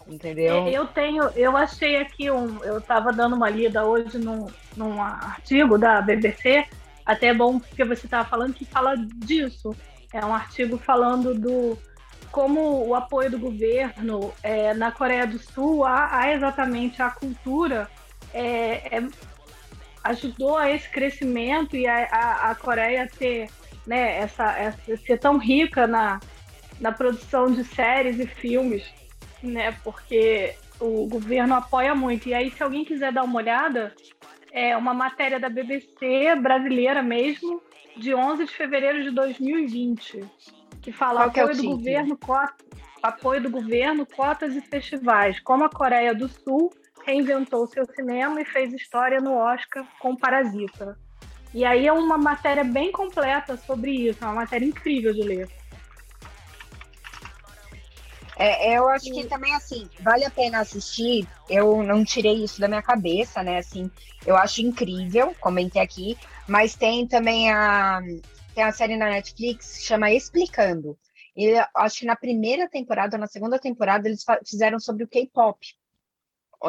Entendeu? É, Eu tenho, eu achei aqui um, eu estava dando uma lida hoje num, num artigo da BBC, até é bom porque você estava falando que fala disso. É um artigo falando do como o apoio do governo é, na Coreia do Sul a, a exatamente a cultura é, é, ajudou a esse crescimento e a, a, a Coreia ter né, essa, essa ser tão rica na, na produção de séries e filmes né? Porque o governo apoia muito. E aí, se alguém quiser dar uma olhada, é uma matéria da BBC brasileira mesmo, de 11 de fevereiro de 2020, que fala Qual que é apoio do título? governo, cota, apoio do governo, cotas e festivais. Como a Coreia do Sul reinventou seu cinema e fez história no Oscar com Parasita. E aí é uma matéria bem completa sobre isso, é uma matéria incrível de ler. É, eu acho que também, assim, vale a pena assistir. Eu não tirei isso da minha cabeça, né? Assim, eu acho incrível, comentei aqui. Mas tem também a, tem a série na Netflix que chama Explicando. E eu acho que na primeira temporada, ou na segunda temporada, eles fizeram sobre o K-pop.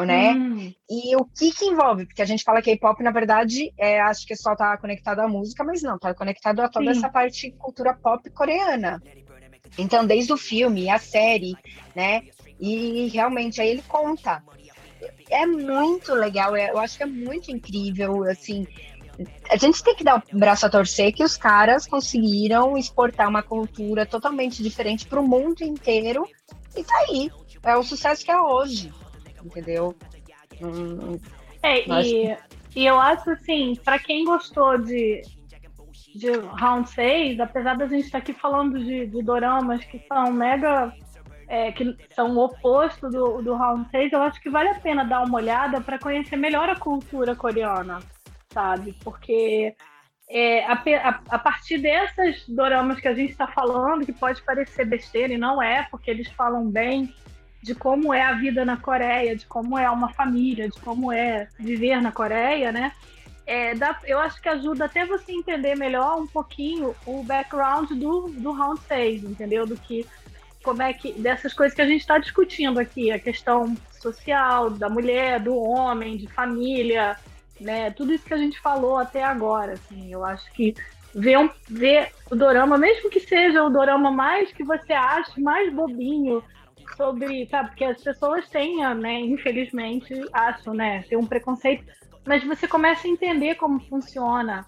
Né? Hum, E o que que envolve? Porque a gente fala K-pop, na verdade, é, acho que só tá conectado à música, mas não, tá conectado a toda Sim. essa parte de cultura pop coreana. Então, desde o filme, a série, né? E realmente aí ele conta. É muito legal, é- eu acho que é muito incrível, assim. A gente tem que dar o braço a torcer que os caras conseguiram exportar uma cultura totalmente diferente para o mundo inteiro e tá aí. É o sucesso que é hoje, entendeu? Hum, É, e, e eu acho assim, pra quem gostou de, de Round 6, apesar da gente estar aqui falando de, de doramas que são mega. é, que são o oposto do, do Round 6, eu acho que vale a pena dar uma olhada para conhecer melhor a cultura coreana, sabe? Porque é, a, a- a partir dessas doramas que a gente está falando, que pode parecer besteira e não é, porque eles falam bem de como é a vida na Coreia, de como é uma família, de como é viver na Coreia, né? É, dá- eu acho que ajuda até você entender melhor um pouquinho o background do, do Round 6, entendeu? Do que como é que dessas coisas que a gente está discutindo aqui, a questão social da mulher, do homem, de família, né? Tudo isso que a gente falou até agora, assim, eu acho que ver, um, ver o dorama, mesmo que seja o dorama mais que você ache mais bobinho, sobre, sabe, porque as pessoas têm, né, infelizmente, acham, né, tem um preconceito, mas você começa a entender como funciona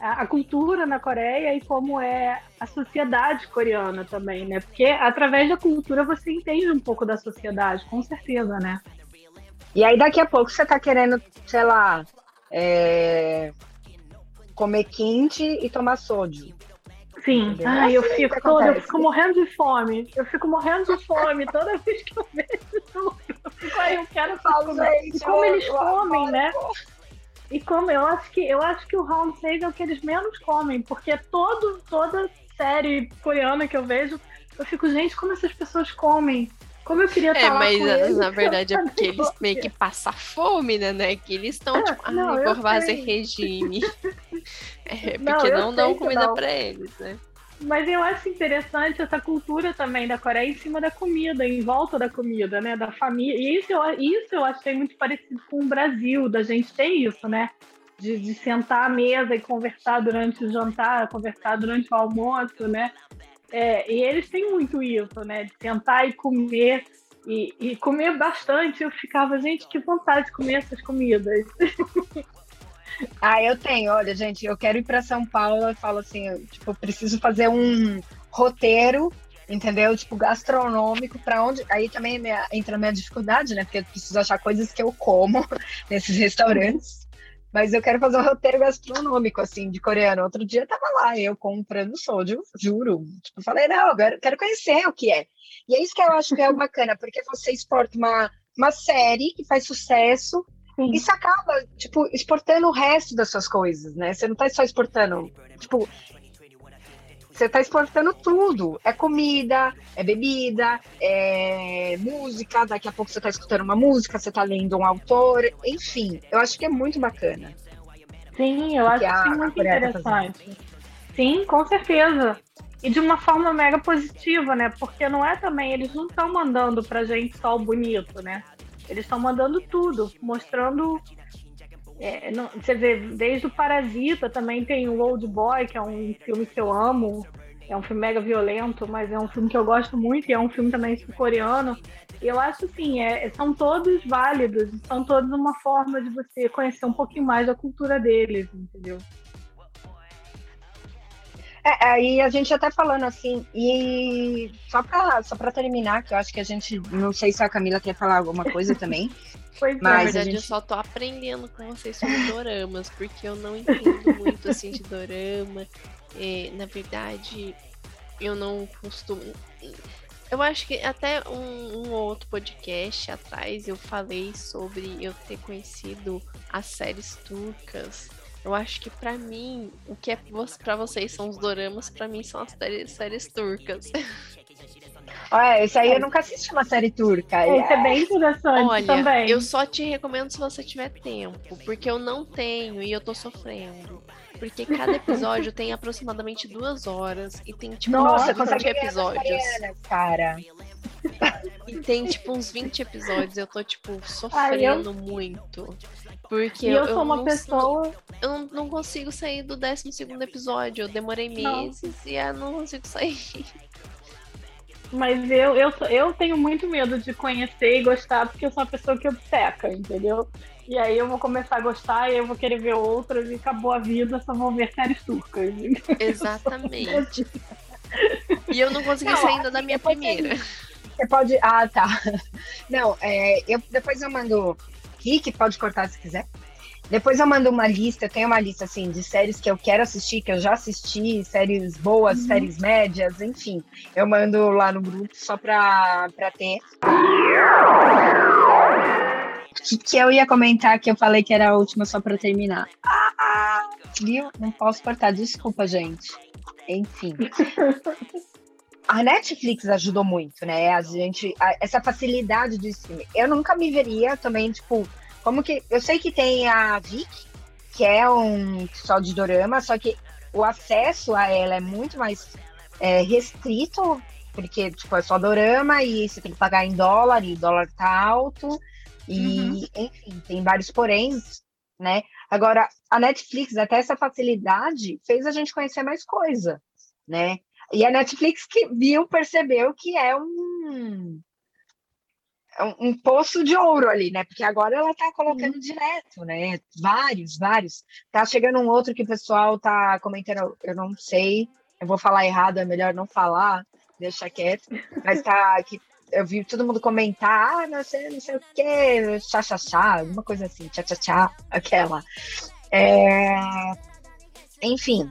a, cultura na Coreia e como é a sociedade coreana também, né, porque através da cultura você entende um pouco da sociedade, com certeza, né. E aí daqui a pouco você tá querendo, sei lá, é, comer quente e tomar sódio. Sim, ai, eu assim fico toda, eu fico morrendo de fome. Eu fico morrendo de fome toda vez que eu vejo. Eu fico, ai, eu quero. E como eles comem, né? E como eu acho que eu acho que o round 6 é o que eles menos comem, porque todo, toda série coreana que eu vejo, eu fico, gente, como essas pessoas comem? Como eu queria estar É, mas com na- eles, na verdade é porque eles meio é. que passam fome, né? né? Que eles estão, Ah, tipo, não, eu vou fazer regime. É, Não, porque eu não dão comida não. pra eles, né? Mas eu acho interessante essa cultura também da Coreia em cima da comida, em volta da comida, né? Da família. E isso eu, isso eu achei muito parecido com o Brasil, da gente ter isso, né? De, de sentar à mesa e conversar durante o jantar, conversar durante o almoço, né? É, e eles têm muito isso, né? De sentar e comer. E, e comer bastante. Eu ficava, gente, que vontade de comer essas comidas. Ah, eu tenho, olha, gente, eu quero ir para São Paulo e falo assim, eu, tipo, eu preciso fazer um roteiro, entendeu? Tipo, gastronômico, para onde. Aí também minha- entra a minha dificuldade, né? Porque eu preciso achar coisas que eu como nesses restaurantes, Mas eu quero fazer um roteiro gastronômico, assim, de coreano. Outro dia tava lá, eu comprando soju, juro. Tipo, falei, não, agora eu quero conhecer o que é. E é isso que eu acho que é bacana, porque você exporta uma, uma série que faz sucesso Sim. e você acaba, tipo, exportando o resto das suas coisas, né? Você não tá só exportando, tipo, você tá exportando tudo. É comida, é bebida, é música. Daqui a pouco você tá escutando uma música, você tá lendo um autor. Enfim, eu acho que é muito bacana. Sim, eu acho que isso a muito tá interessante. Sim, com certeza. E de uma forma mega positiva, né? Porque não é também, eles não estão mandando pra gente só o bonito, né? Eles estão mandando tudo, mostrando. é, não- você vê, desde o Parasita também tem o Old Boy, que é um filme que eu amo. É um filme mega violento, mas é um filme que eu gosto muito e é um filme também sul-coreano. Eu acho assim, é, são todos válidos, são todos uma forma de você conhecer um pouquinho mais da cultura deles, entendeu? É, aí a gente até falando assim, e só pra, só pra terminar, que eu acho que a gente. Não sei se a Camila quer falar alguma coisa também. Pois Na Mas é. verdade, a eu gente- só tô aprendendo com vocês sobre doramas, porque eu não entendo muito assim de dorama. É, na verdade, eu não costumo. Eu acho que até um, um outro podcast atrás eu falei sobre eu ter conhecido as séries turcas. Eu acho que pra mim, o que é para vocês são os doramas, pra mim são as séries, séries turcas. Olha, isso aí eu nunca assisti uma série turca. É, Isso é bem interessante Olha, também. eu só te recomendo se você tiver tempo, porque eu não tenho e eu tô sofrendo. Porque cada episódio tem aproximadamente duas horas e tem tipo Nossa, uns 20 consegue ganhar das episódios. coreanas, cara. E tem tipo uns 20 episódios. Eu tô tipo Ah, eu- sofrendo muito. Porque E eu sou uma não- pessoa. eu não, não consigo sair do 12 segundo episódio. Eu demorei Não. meses e eu não consigo sair. Mas eu, eu, eu tenho muito medo de conhecer e gostar, porque eu sou uma pessoa que obceca, entendeu? E aí eu vou começar a gostar e eu vou querer ver outras e acabou a vida, só vou ver séries turcas. Exatamente. E eu não consegui Não, sair ainda da minha depois primeira. Você pode. Ah, tá. Não, é, eu, depois eu mando. Rick, pode cortar se quiser. Depois eu mando uma lista, eu tenho uma lista assim de séries que eu quero assistir, que eu já assisti, séries boas, séries médias, enfim. Eu mando lá no grupo só pra, pra ter. Que, que eu ia comentar que eu falei que era a última só pra terminar. Ah, viu? Não posso cortar, desculpa, gente. Enfim. A Netflix ajudou muito, né? A gente, a- essa facilidade de streaming. Eu nunca me veria também, tipo, como que. Eu sei que tem a Vic, que é um só de dorama, só que o acesso a ela é muito mais é, restrito, porque, tipo, é só dorama e você tem que pagar em dólar, e o dólar tá alto, e, enfim, tem vários poréns, né? Agora, a Netflix, até essa facilidade, fez a gente conhecer mais coisa, né? E a Netflix que viu, percebeu que é um, um, um poço de ouro ali, né? Porque agora ela tá colocando direto, né? Vários, vários. Tá chegando um outro que o pessoal tá comentando, eu não sei, eu vou falar errado, é melhor não falar, deixa quieto. Mas tá aqui, eu vi todo mundo comentar, ah, não sei, não sei o quê, chá, chá, chá, alguma coisa assim, tchá, tchá, tchá, aquela. É, Enfim,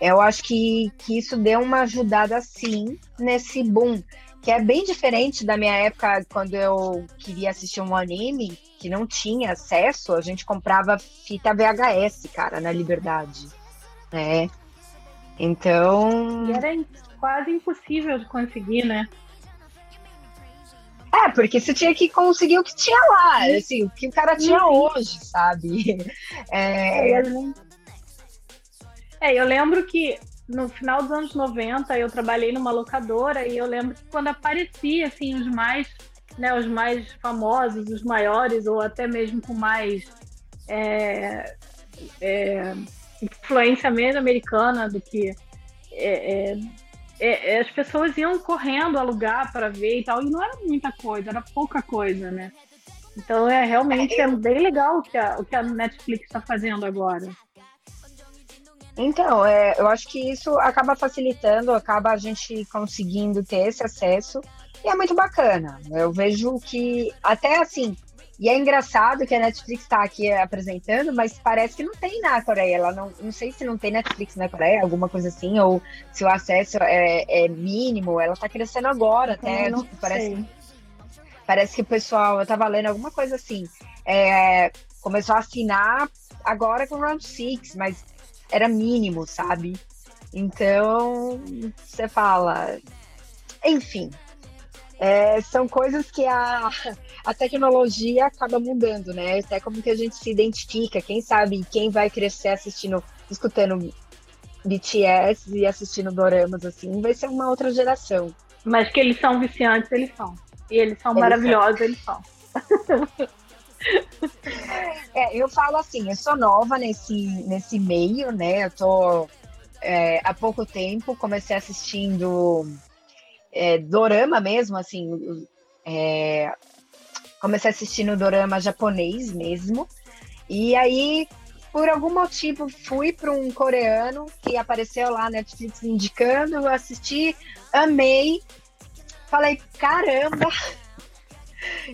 eu acho que, que isso deu uma ajudada sim nesse boom, que é bem diferente da minha época quando eu queria assistir um anime que não tinha acesso, a gente comprava fita VHS, cara, na Liberdade, né? Então, E era quase impossível de conseguir, né? é, porque você tinha que conseguir o que tinha lá, assim, o que o cara tinha hoje, sabe? É, É, É, eu lembro que no final dos anos 90 eu trabalhei numa locadora e eu lembro que quando aparecia assim os mais, né, os mais famosos, os maiores ou até mesmo com mais é, é, influência mesmo americana do que é, é, é, é, as pessoas iam correndo alugar para ver e tal e não era muita coisa, era pouca coisa, né? Então é realmente é, bem legal o que a, o que a Netflix está fazendo agora. Então, é, eu acho que isso acaba facilitando, acaba a gente conseguindo ter esse acesso, e é muito bacana. Eu vejo que, até assim, E é engraçado que a Netflix está aqui apresentando, mas parece que não tem na Coreia. Ela não, não sei se não tem Netflix na Coreia, alguma coisa assim, ou se o acesso é, é mínimo. Ela está crescendo agora, até. Tipo, parece, parece que o pessoal, eu tava lendo alguma coisa assim, é, começou a assinar agora com o Round Six, mas era mínimo, sabe? Então, você fala. Enfim. é, são coisas que a, a tecnologia acaba mudando, né? Até como que a gente se identifica, quem sabe quem vai crescer assistindo, escutando BTS e assistindo doramas assim, vai ser uma outra geração. Mas que eles são viciantes, eles são. E eles são Eles maravilhosos, eles são. É, eu falo assim, eu sou nova nesse, nesse meio, né? Eu tô é, há pouco tempo, comecei assistindo é, dorama mesmo, assim, é, comecei assistindo dorama japonês mesmo, e aí, por algum motivo, fui para um coreano que apareceu lá na Netflix indicando, eu assisti, amei, falei, caramba!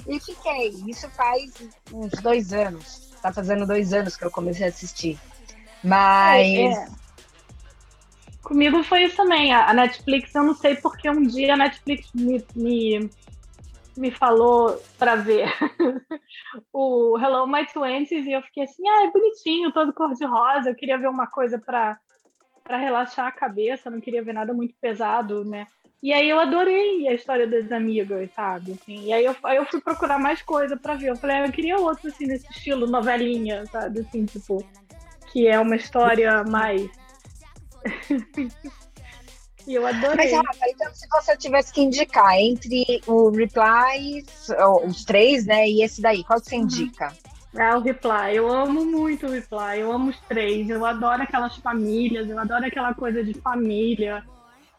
E fiquei. Isso faz uns dois anos. Tá fazendo dois anos que eu comecei a assistir. Mas. É, é. Comigo foi isso também. A Netflix, eu não sei porque um dia a Netflix me, me, me falou pra ver o Hello My Twenties e eu fiquei assim, ah, é bonitinho, todo cor-de-rosa. Eu queria ver uma coisa pra relaxar a cabeça, não queria ver nada muito pesado, né? E aí eu adorei a história das amigas, sabe? Assim, e aí eu, aí eu fui procurar mais coisa pra ver. Eu falei, ah, eu queria outro, assim, nesse estilo novelinha, sabe? Assim, tipo, que é uma história mais. e eu adorei. Mas, Rafa, então se você tivesse que indicar entre o Replies, os três, né, e esse daí, qual que você indica? Ah, o Reply. Eu amo muito o Reply. Eu amo os três. Eu adoro aquelas famílias. Eu adoro aquela coisa de família.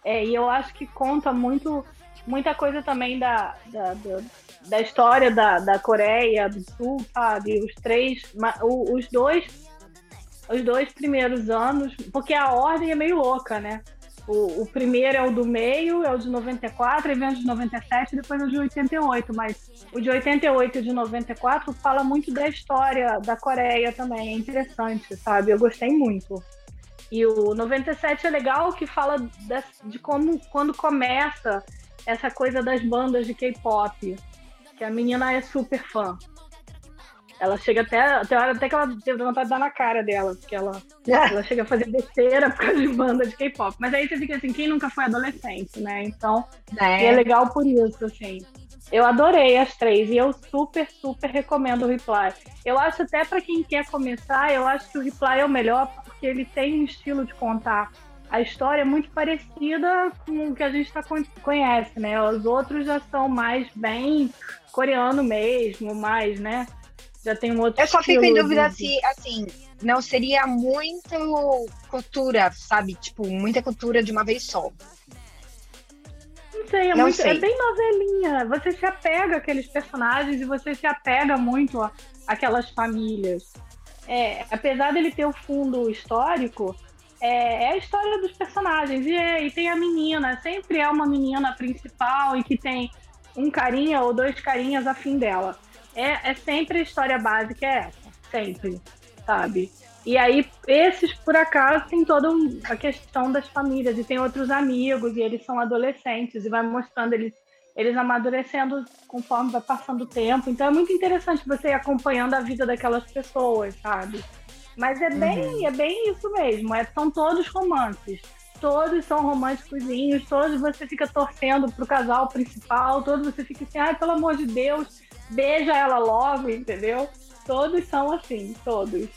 É, e eu acho que conta muito, muita coisa também da, da, da, da história da, da Coreia do Sul, sabe? Os três, os dois, os dois primeiros anos, porque a ordem é meio louca, né? O, o primeiro é o do meio, é o de 94, aí vem o de 97 e depois é o de 88. Mas o de 88 e o de 94 fala muito da história da Coreia também. É interessante, sabe? Eu gostei muito. E o 97 é legal que fala de, como quando começa essa coisa das bandas de K-pop. Que a menina é super fã. Ela chega até. Tem hora até que ela teve vontade de dar na cara dela, porque ela, ela chega a fazer besteira por causa de banda de K-pop. Mas aí você fica assim, quem nunca foi adolescente, né? Então, Né? é legal por isso, assim. Eu adorei as três e eu super, super recomendo o Reply. Eu acho até para quem quer começar, eu acho que o Reply é o melhor porque ele tem um estilo de contar a história muito parecida com o que a gente tá, con- conhece, né? Os outros já são mais bem coreano mesmo, mais, né? Já tem um outro Eu só fico em dúvida de- se, assim, não seria muito cultura, sabe? Tipo, muita cultura de uma vez só. Não sei, é, Não muito, sei. é bem novelinha. Você se apega àqueles personagens e você se apega muito àquelas famílias. É, apesar dele ter o fundo histórico, é, é a história dos personagens. E, é- e tem a menina, sempre é uma menina principal e que tem um carinha ou dois carinhas afim dela. É, é sempre a história básica, é essa. Sempre, sabe? E aí, esses, por acaso, tem toda um- a questão das famílias, e tem outros amigos, e eles são adolescentes, e vai mostrando eles, eles amadurecendo conforme vai passando o tempo. Então é muito interessante você ir acompanhando a vida daquelas pessoas, sabe? Mas é bem, é bem isso mesmo, é, são todos romances. Todos são românticozinhos, todos você fica torcendo pro casal principal, todos você fica assim, ai, pelo amor de Deus, beija ela logo, entendeu? Todos são assim, todos.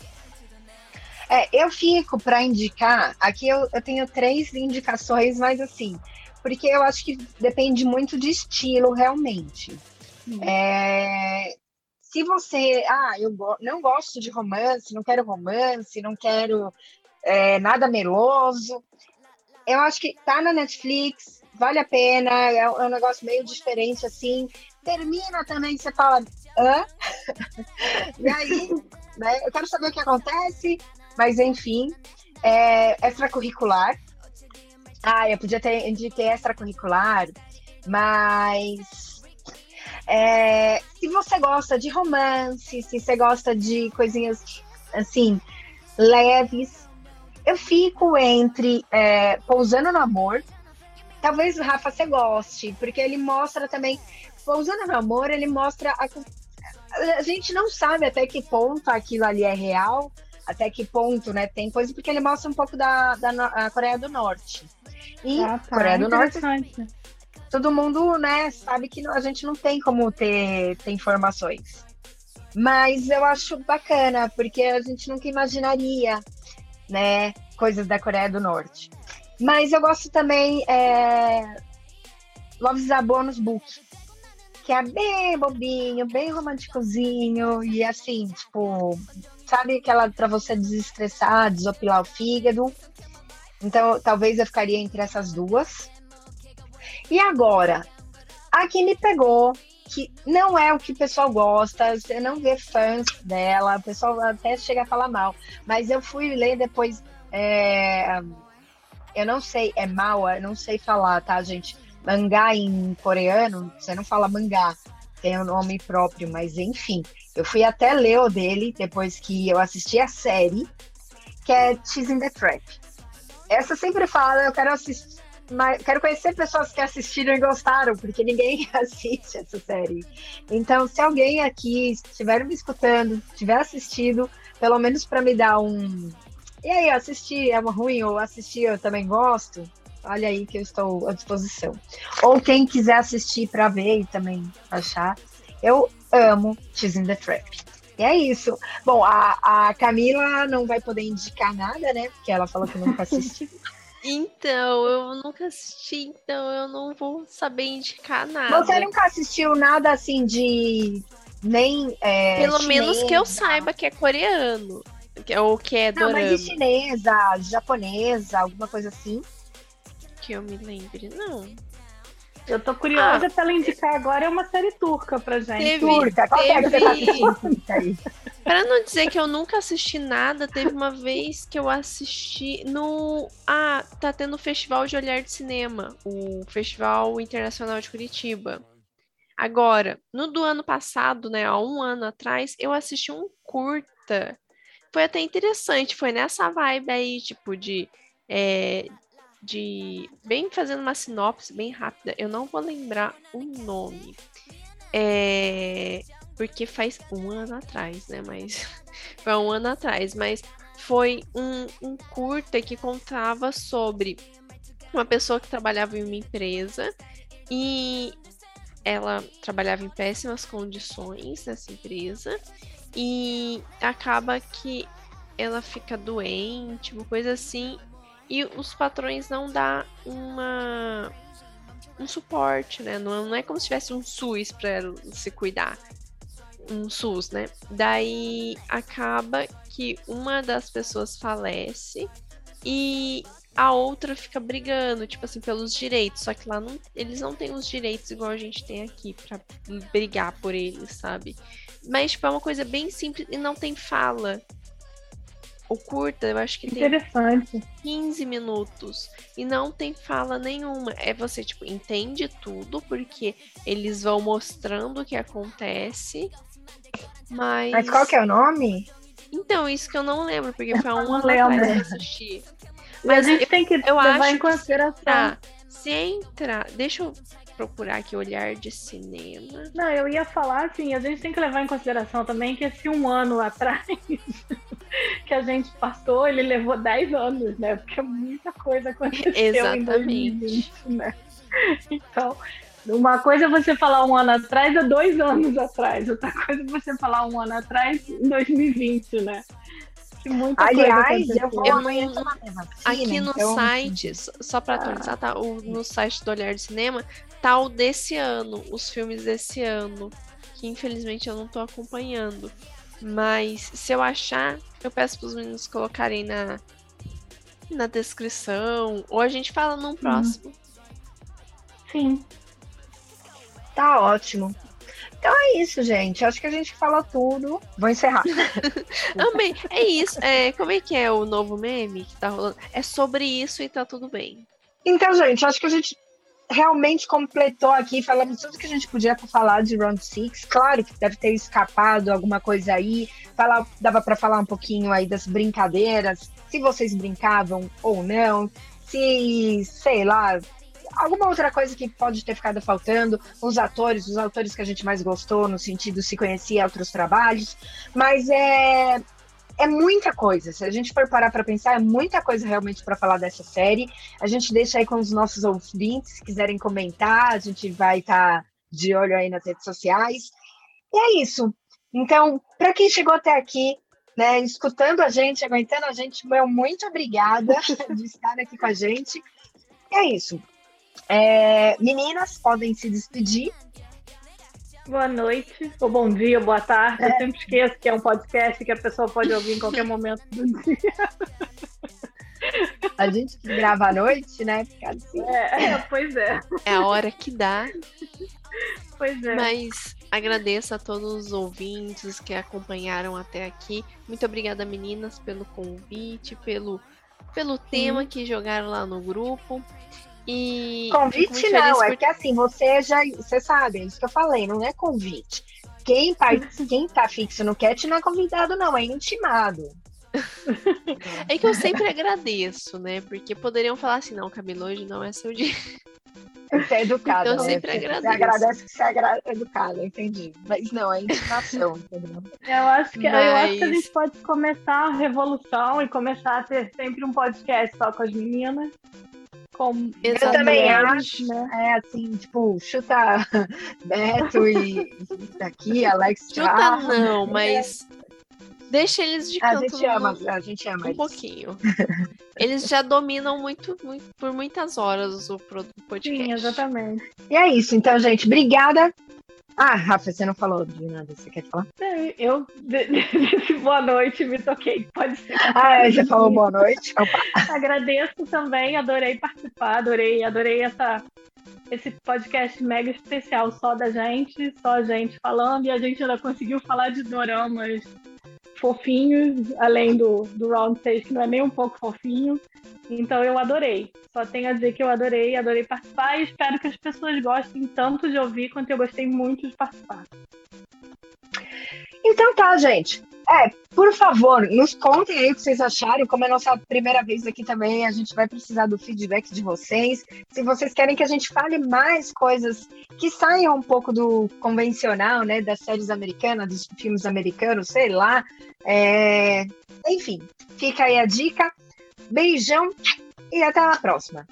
É, eu fico para indicar, aqui eu, eu tenho três indicações, mas assim, porque eu acho que depende muito de estilo, realmente. Hum. É, se você, ah, eu não gosto de romance, não quero romance, não quero é, nada meloso, eu acho que tá na Netflix, vale a pena, é, um- é um negócio meio diferente assim. Termina também, você fala, hã? e aí, né? Eu quero saber o que acontece, mas enfim, é extracurricular. Ah, eu podia ter indiquei extracurricular, mas É, se você gosta de romance, se você gosta de coisinhas assim, leves, eu fico entre é, Pousando no Amor. Talvez, Rafa, você goste, porque ele mostra também. Pousando no Amor, ele mostra. A, a gente não sabe até que ponto aquilo ali é real, até que ponto, né? Tem coisa, porque ele mostra um pouco da, da Coreia do Norte. E Ah, tá. Coreia do Norte todo mundo, né, sabe que a gente não tem como ter, ter informações. Mas eu acho bacana, porque a gente nunca imaginaria, né, coisas da Coreia do Norte. Mas eu gosto também é, Love is a Bonus Book, que é bem bobinho, bem românticozinho e assim, tipo, sabe aquela para você desestressar, desopilar o fígado. Então, talvez eu ficaria entre essas duas. E agora, a que me pegou, que não é o que o pessoal gosta, você não vê fãs dela, o pessoal até chega a falar mal, mas eu fui ler depois. é, eu não sei, é mal, eu não sei falar, tá, gente? Mangá em coreano, você não fala mangá, tem um nome próprio, mas enfim. Eu fui até ler o dele depois que eu assisti a série, que é Cheese in the Trap. Essa sempre fala, eu quero assistir mas quero conhecer pessoas que assistiram e gostaram, porque ninguém assiste essa série. Então, se alguém aqui estiver me escutando, tiver assistido, pelo menos para me dar um. E aí, assistir é ruim ou assistir eu também gosto? Olha aí que eu estou à disposição. Ou quem quiser assistir para ver e também achar. Eu amo in the Trap. E é isso. Bom, a, a Camila não vai poder indicar nada, né? Porque ela falou que nunca assistiu. Então, eu nunca assisti, então eu não vou saber indicar nada. Você nunca assistiu nada assim de nem. é, Pelo menos que eu saiba que é coreano. Que, ou que é Não, dorama. mas de chinesa, japonesa, alguma coisa assim. Que eu me lembre, não. Eu tô curiosa pra ela indicar agora é uma série turca pra gente. Teve- Turca, qual que é que você tá teve- aí? Pra não dizer que eu nunca assisti nada, teve uma vez que eu assisti no. Ah, tá tendo o Festival de Olhar de Cinema, o Festival Internacional de Curitiba. Agora, no do ano passado, né, há um ano atrás, eu assisti um curta. Foi até interessante, foi nessa vibe aí, tipo, de. é, de. Bem fazendo uma sinopse bem rápida. Eu não vou lembrar o nome. É, porque faz um ano atrás, né? Mas foi um ano atrás, mas foi um, um curta que contava sobre uma pessoa que trabalhava em uma empresa e ela trabalhava em péssimas condições nessa empresa e acaba que ela fica doente, uma coisa assim, e os patrões não dá uma um suporte, né? Não, não é como se tivesse um SUS para se cuidar um SUS, né? Daí acaba que uma das pessoas falece e a outra fica brigando, tipo assim, pelos direitos. Só que lá não, eles não têm os direitos igual a gente tem aqui pra brigar por eles, sabe? Mas, tipo, é uma coisa bem simples e não tem fala. O curta, eu acho que tem Interessante. 15 minutos e não tem fala nenhuma. É você, tipo, entende tudo, porque eles vão mostrando o que acontece. Mas. Mas qual que é o nome? Então, isso que eu não lembro, porque foi há um ano lembro. atrás que eu assisti. Mas a gente tem que eu levar acho em consideração. Tá, se entrar. Deixa eu procurar aqui olhar de cinema. Não, eu ia falar assim, a gente tem que levar em consideração também que esse um ano atrás que a gente passou, ele levou 10 anos, né? Porque muita coisa aconteceu em Exatamente. 2020, né? Então, uma coisa é você falar um ano atrás é dois anos atrás, outra coisa é você falar um ano atrás em 2020, né? Que muita Aliás, coisa eu vou Eu amanhã não- vacina, Aqui no então, site, só- só pra atualizar, tá? O, no site do Olhar de Cinema, tá o desse ano, os filmes desse ano, que infelizmente eu não tô acompanhando. Mas se eu achar, eu peço pros meninos colocarem na, na descrição, ou a gente fala num próximo. Sim. Tá ótimo. Então é isso, gente. Acho que a gente falou tudo. Vou encerrar. Amei. É isso. É, como é que é o novo meme que tá rolando? É sobre isso e tá tudo bem. Então, gente, acho que a gente realmente completou aqui, falamos tudo que a gente podia falar de Round Six. Claro que deve ter escapado alguma coisa aí. Falar, dava para falar um pouquinho aí das brincadeiras, se vocês brincavam ou não, se, sei lá, alguma outra coisa que pode ter ficado faltando, os atores, os autores que a gente mais gostou, no sentido se conhecia outros trabalhos, mas é, é muita coisa. Se a gente for parar para pensar, é muita coisa realmente para falar dessa série. A gente deixa aí com os nossos ouvintes, se quiserem comentar, a gente vai estar tá de olho aí nas redes sociais. E é isso. Então, para quem chegou até aqui, né, escutando a gente, aguentando a gente, meu, muito obrigada de estar aqui com a gente. E é isso. É, meninas, podem se despedir. Boa noite, ou bom dia, boa tarde. É. Eu sempre esqueço que é um podcast que a pessoa pode ouvir em qualquer momento do dia. A gente que grava à noite, né? Fica assim. É, é, pois é. É a hora que dá. Pois é. Mas agradeço a todos os ouvintes que acompanharam até aqui. Muito obrigada, meninas, pelo convite, pelo, pelo tema que jogaram lá no grupo. E convite não, é que assim, você já, você sabe, é isso que eu falei, não é convite. Quem, quem tá fixo no cat não é convidado, não, é intimado. É que eu sempre agradeço, né? Porque poderiam falar assim, não, Camila, hoje não é seu dia. Você é educada. Então eu né? sempre agradeço. Você agradece que você é educada, entendi. Mas não, é intimação, entendeu? Eu acho, que, Mas... eu acho que a gente pode começar a revolução e começar a ter sempre um podcast só com as meninas com eu também acho, né? É assim, tipo, chuta Beto e daqui, Alex Chuta Charles, não, mas deixa eles de canto. A gente ama, a gente ama um eles. pouquinho. Eles já dominam muito, muito por muitas horas o podcast. Sim, exatamente. E é isso, então, gente, obrigada ah, Rafa, você não falou de nada, você quer falar? Eu disse boa noite, me toquei, pode ser. Ah, você falou boa noite? Opa. Agradeço também, adorei participar, adorei, adorei essa, esse podcast mega especial só da gente, só a gente falando, e a gente ainda conseguiu falar de doramas fofinhos, além do, do Round 6, que não é nem um pouco fofinho. Então eu adorei. Só tenho a dizer que eu adorei, adorei participar e espero que as pessoas gostem tanto de ouvir quanto eu gostei muito de participar. Então tá, gente. É, por favor, nos contem aí o que vocês acharam. Como é nossa primeira vez aqui também, a gente vai precisar do feedback de vocês. Se vocês querem que a gente fale mais coisas que saiam um pouco do convencional, né, das séries americanas, dos filmes americanos, sei lá. É... Enfim, fica aí a dica. Beijão e até a próxima.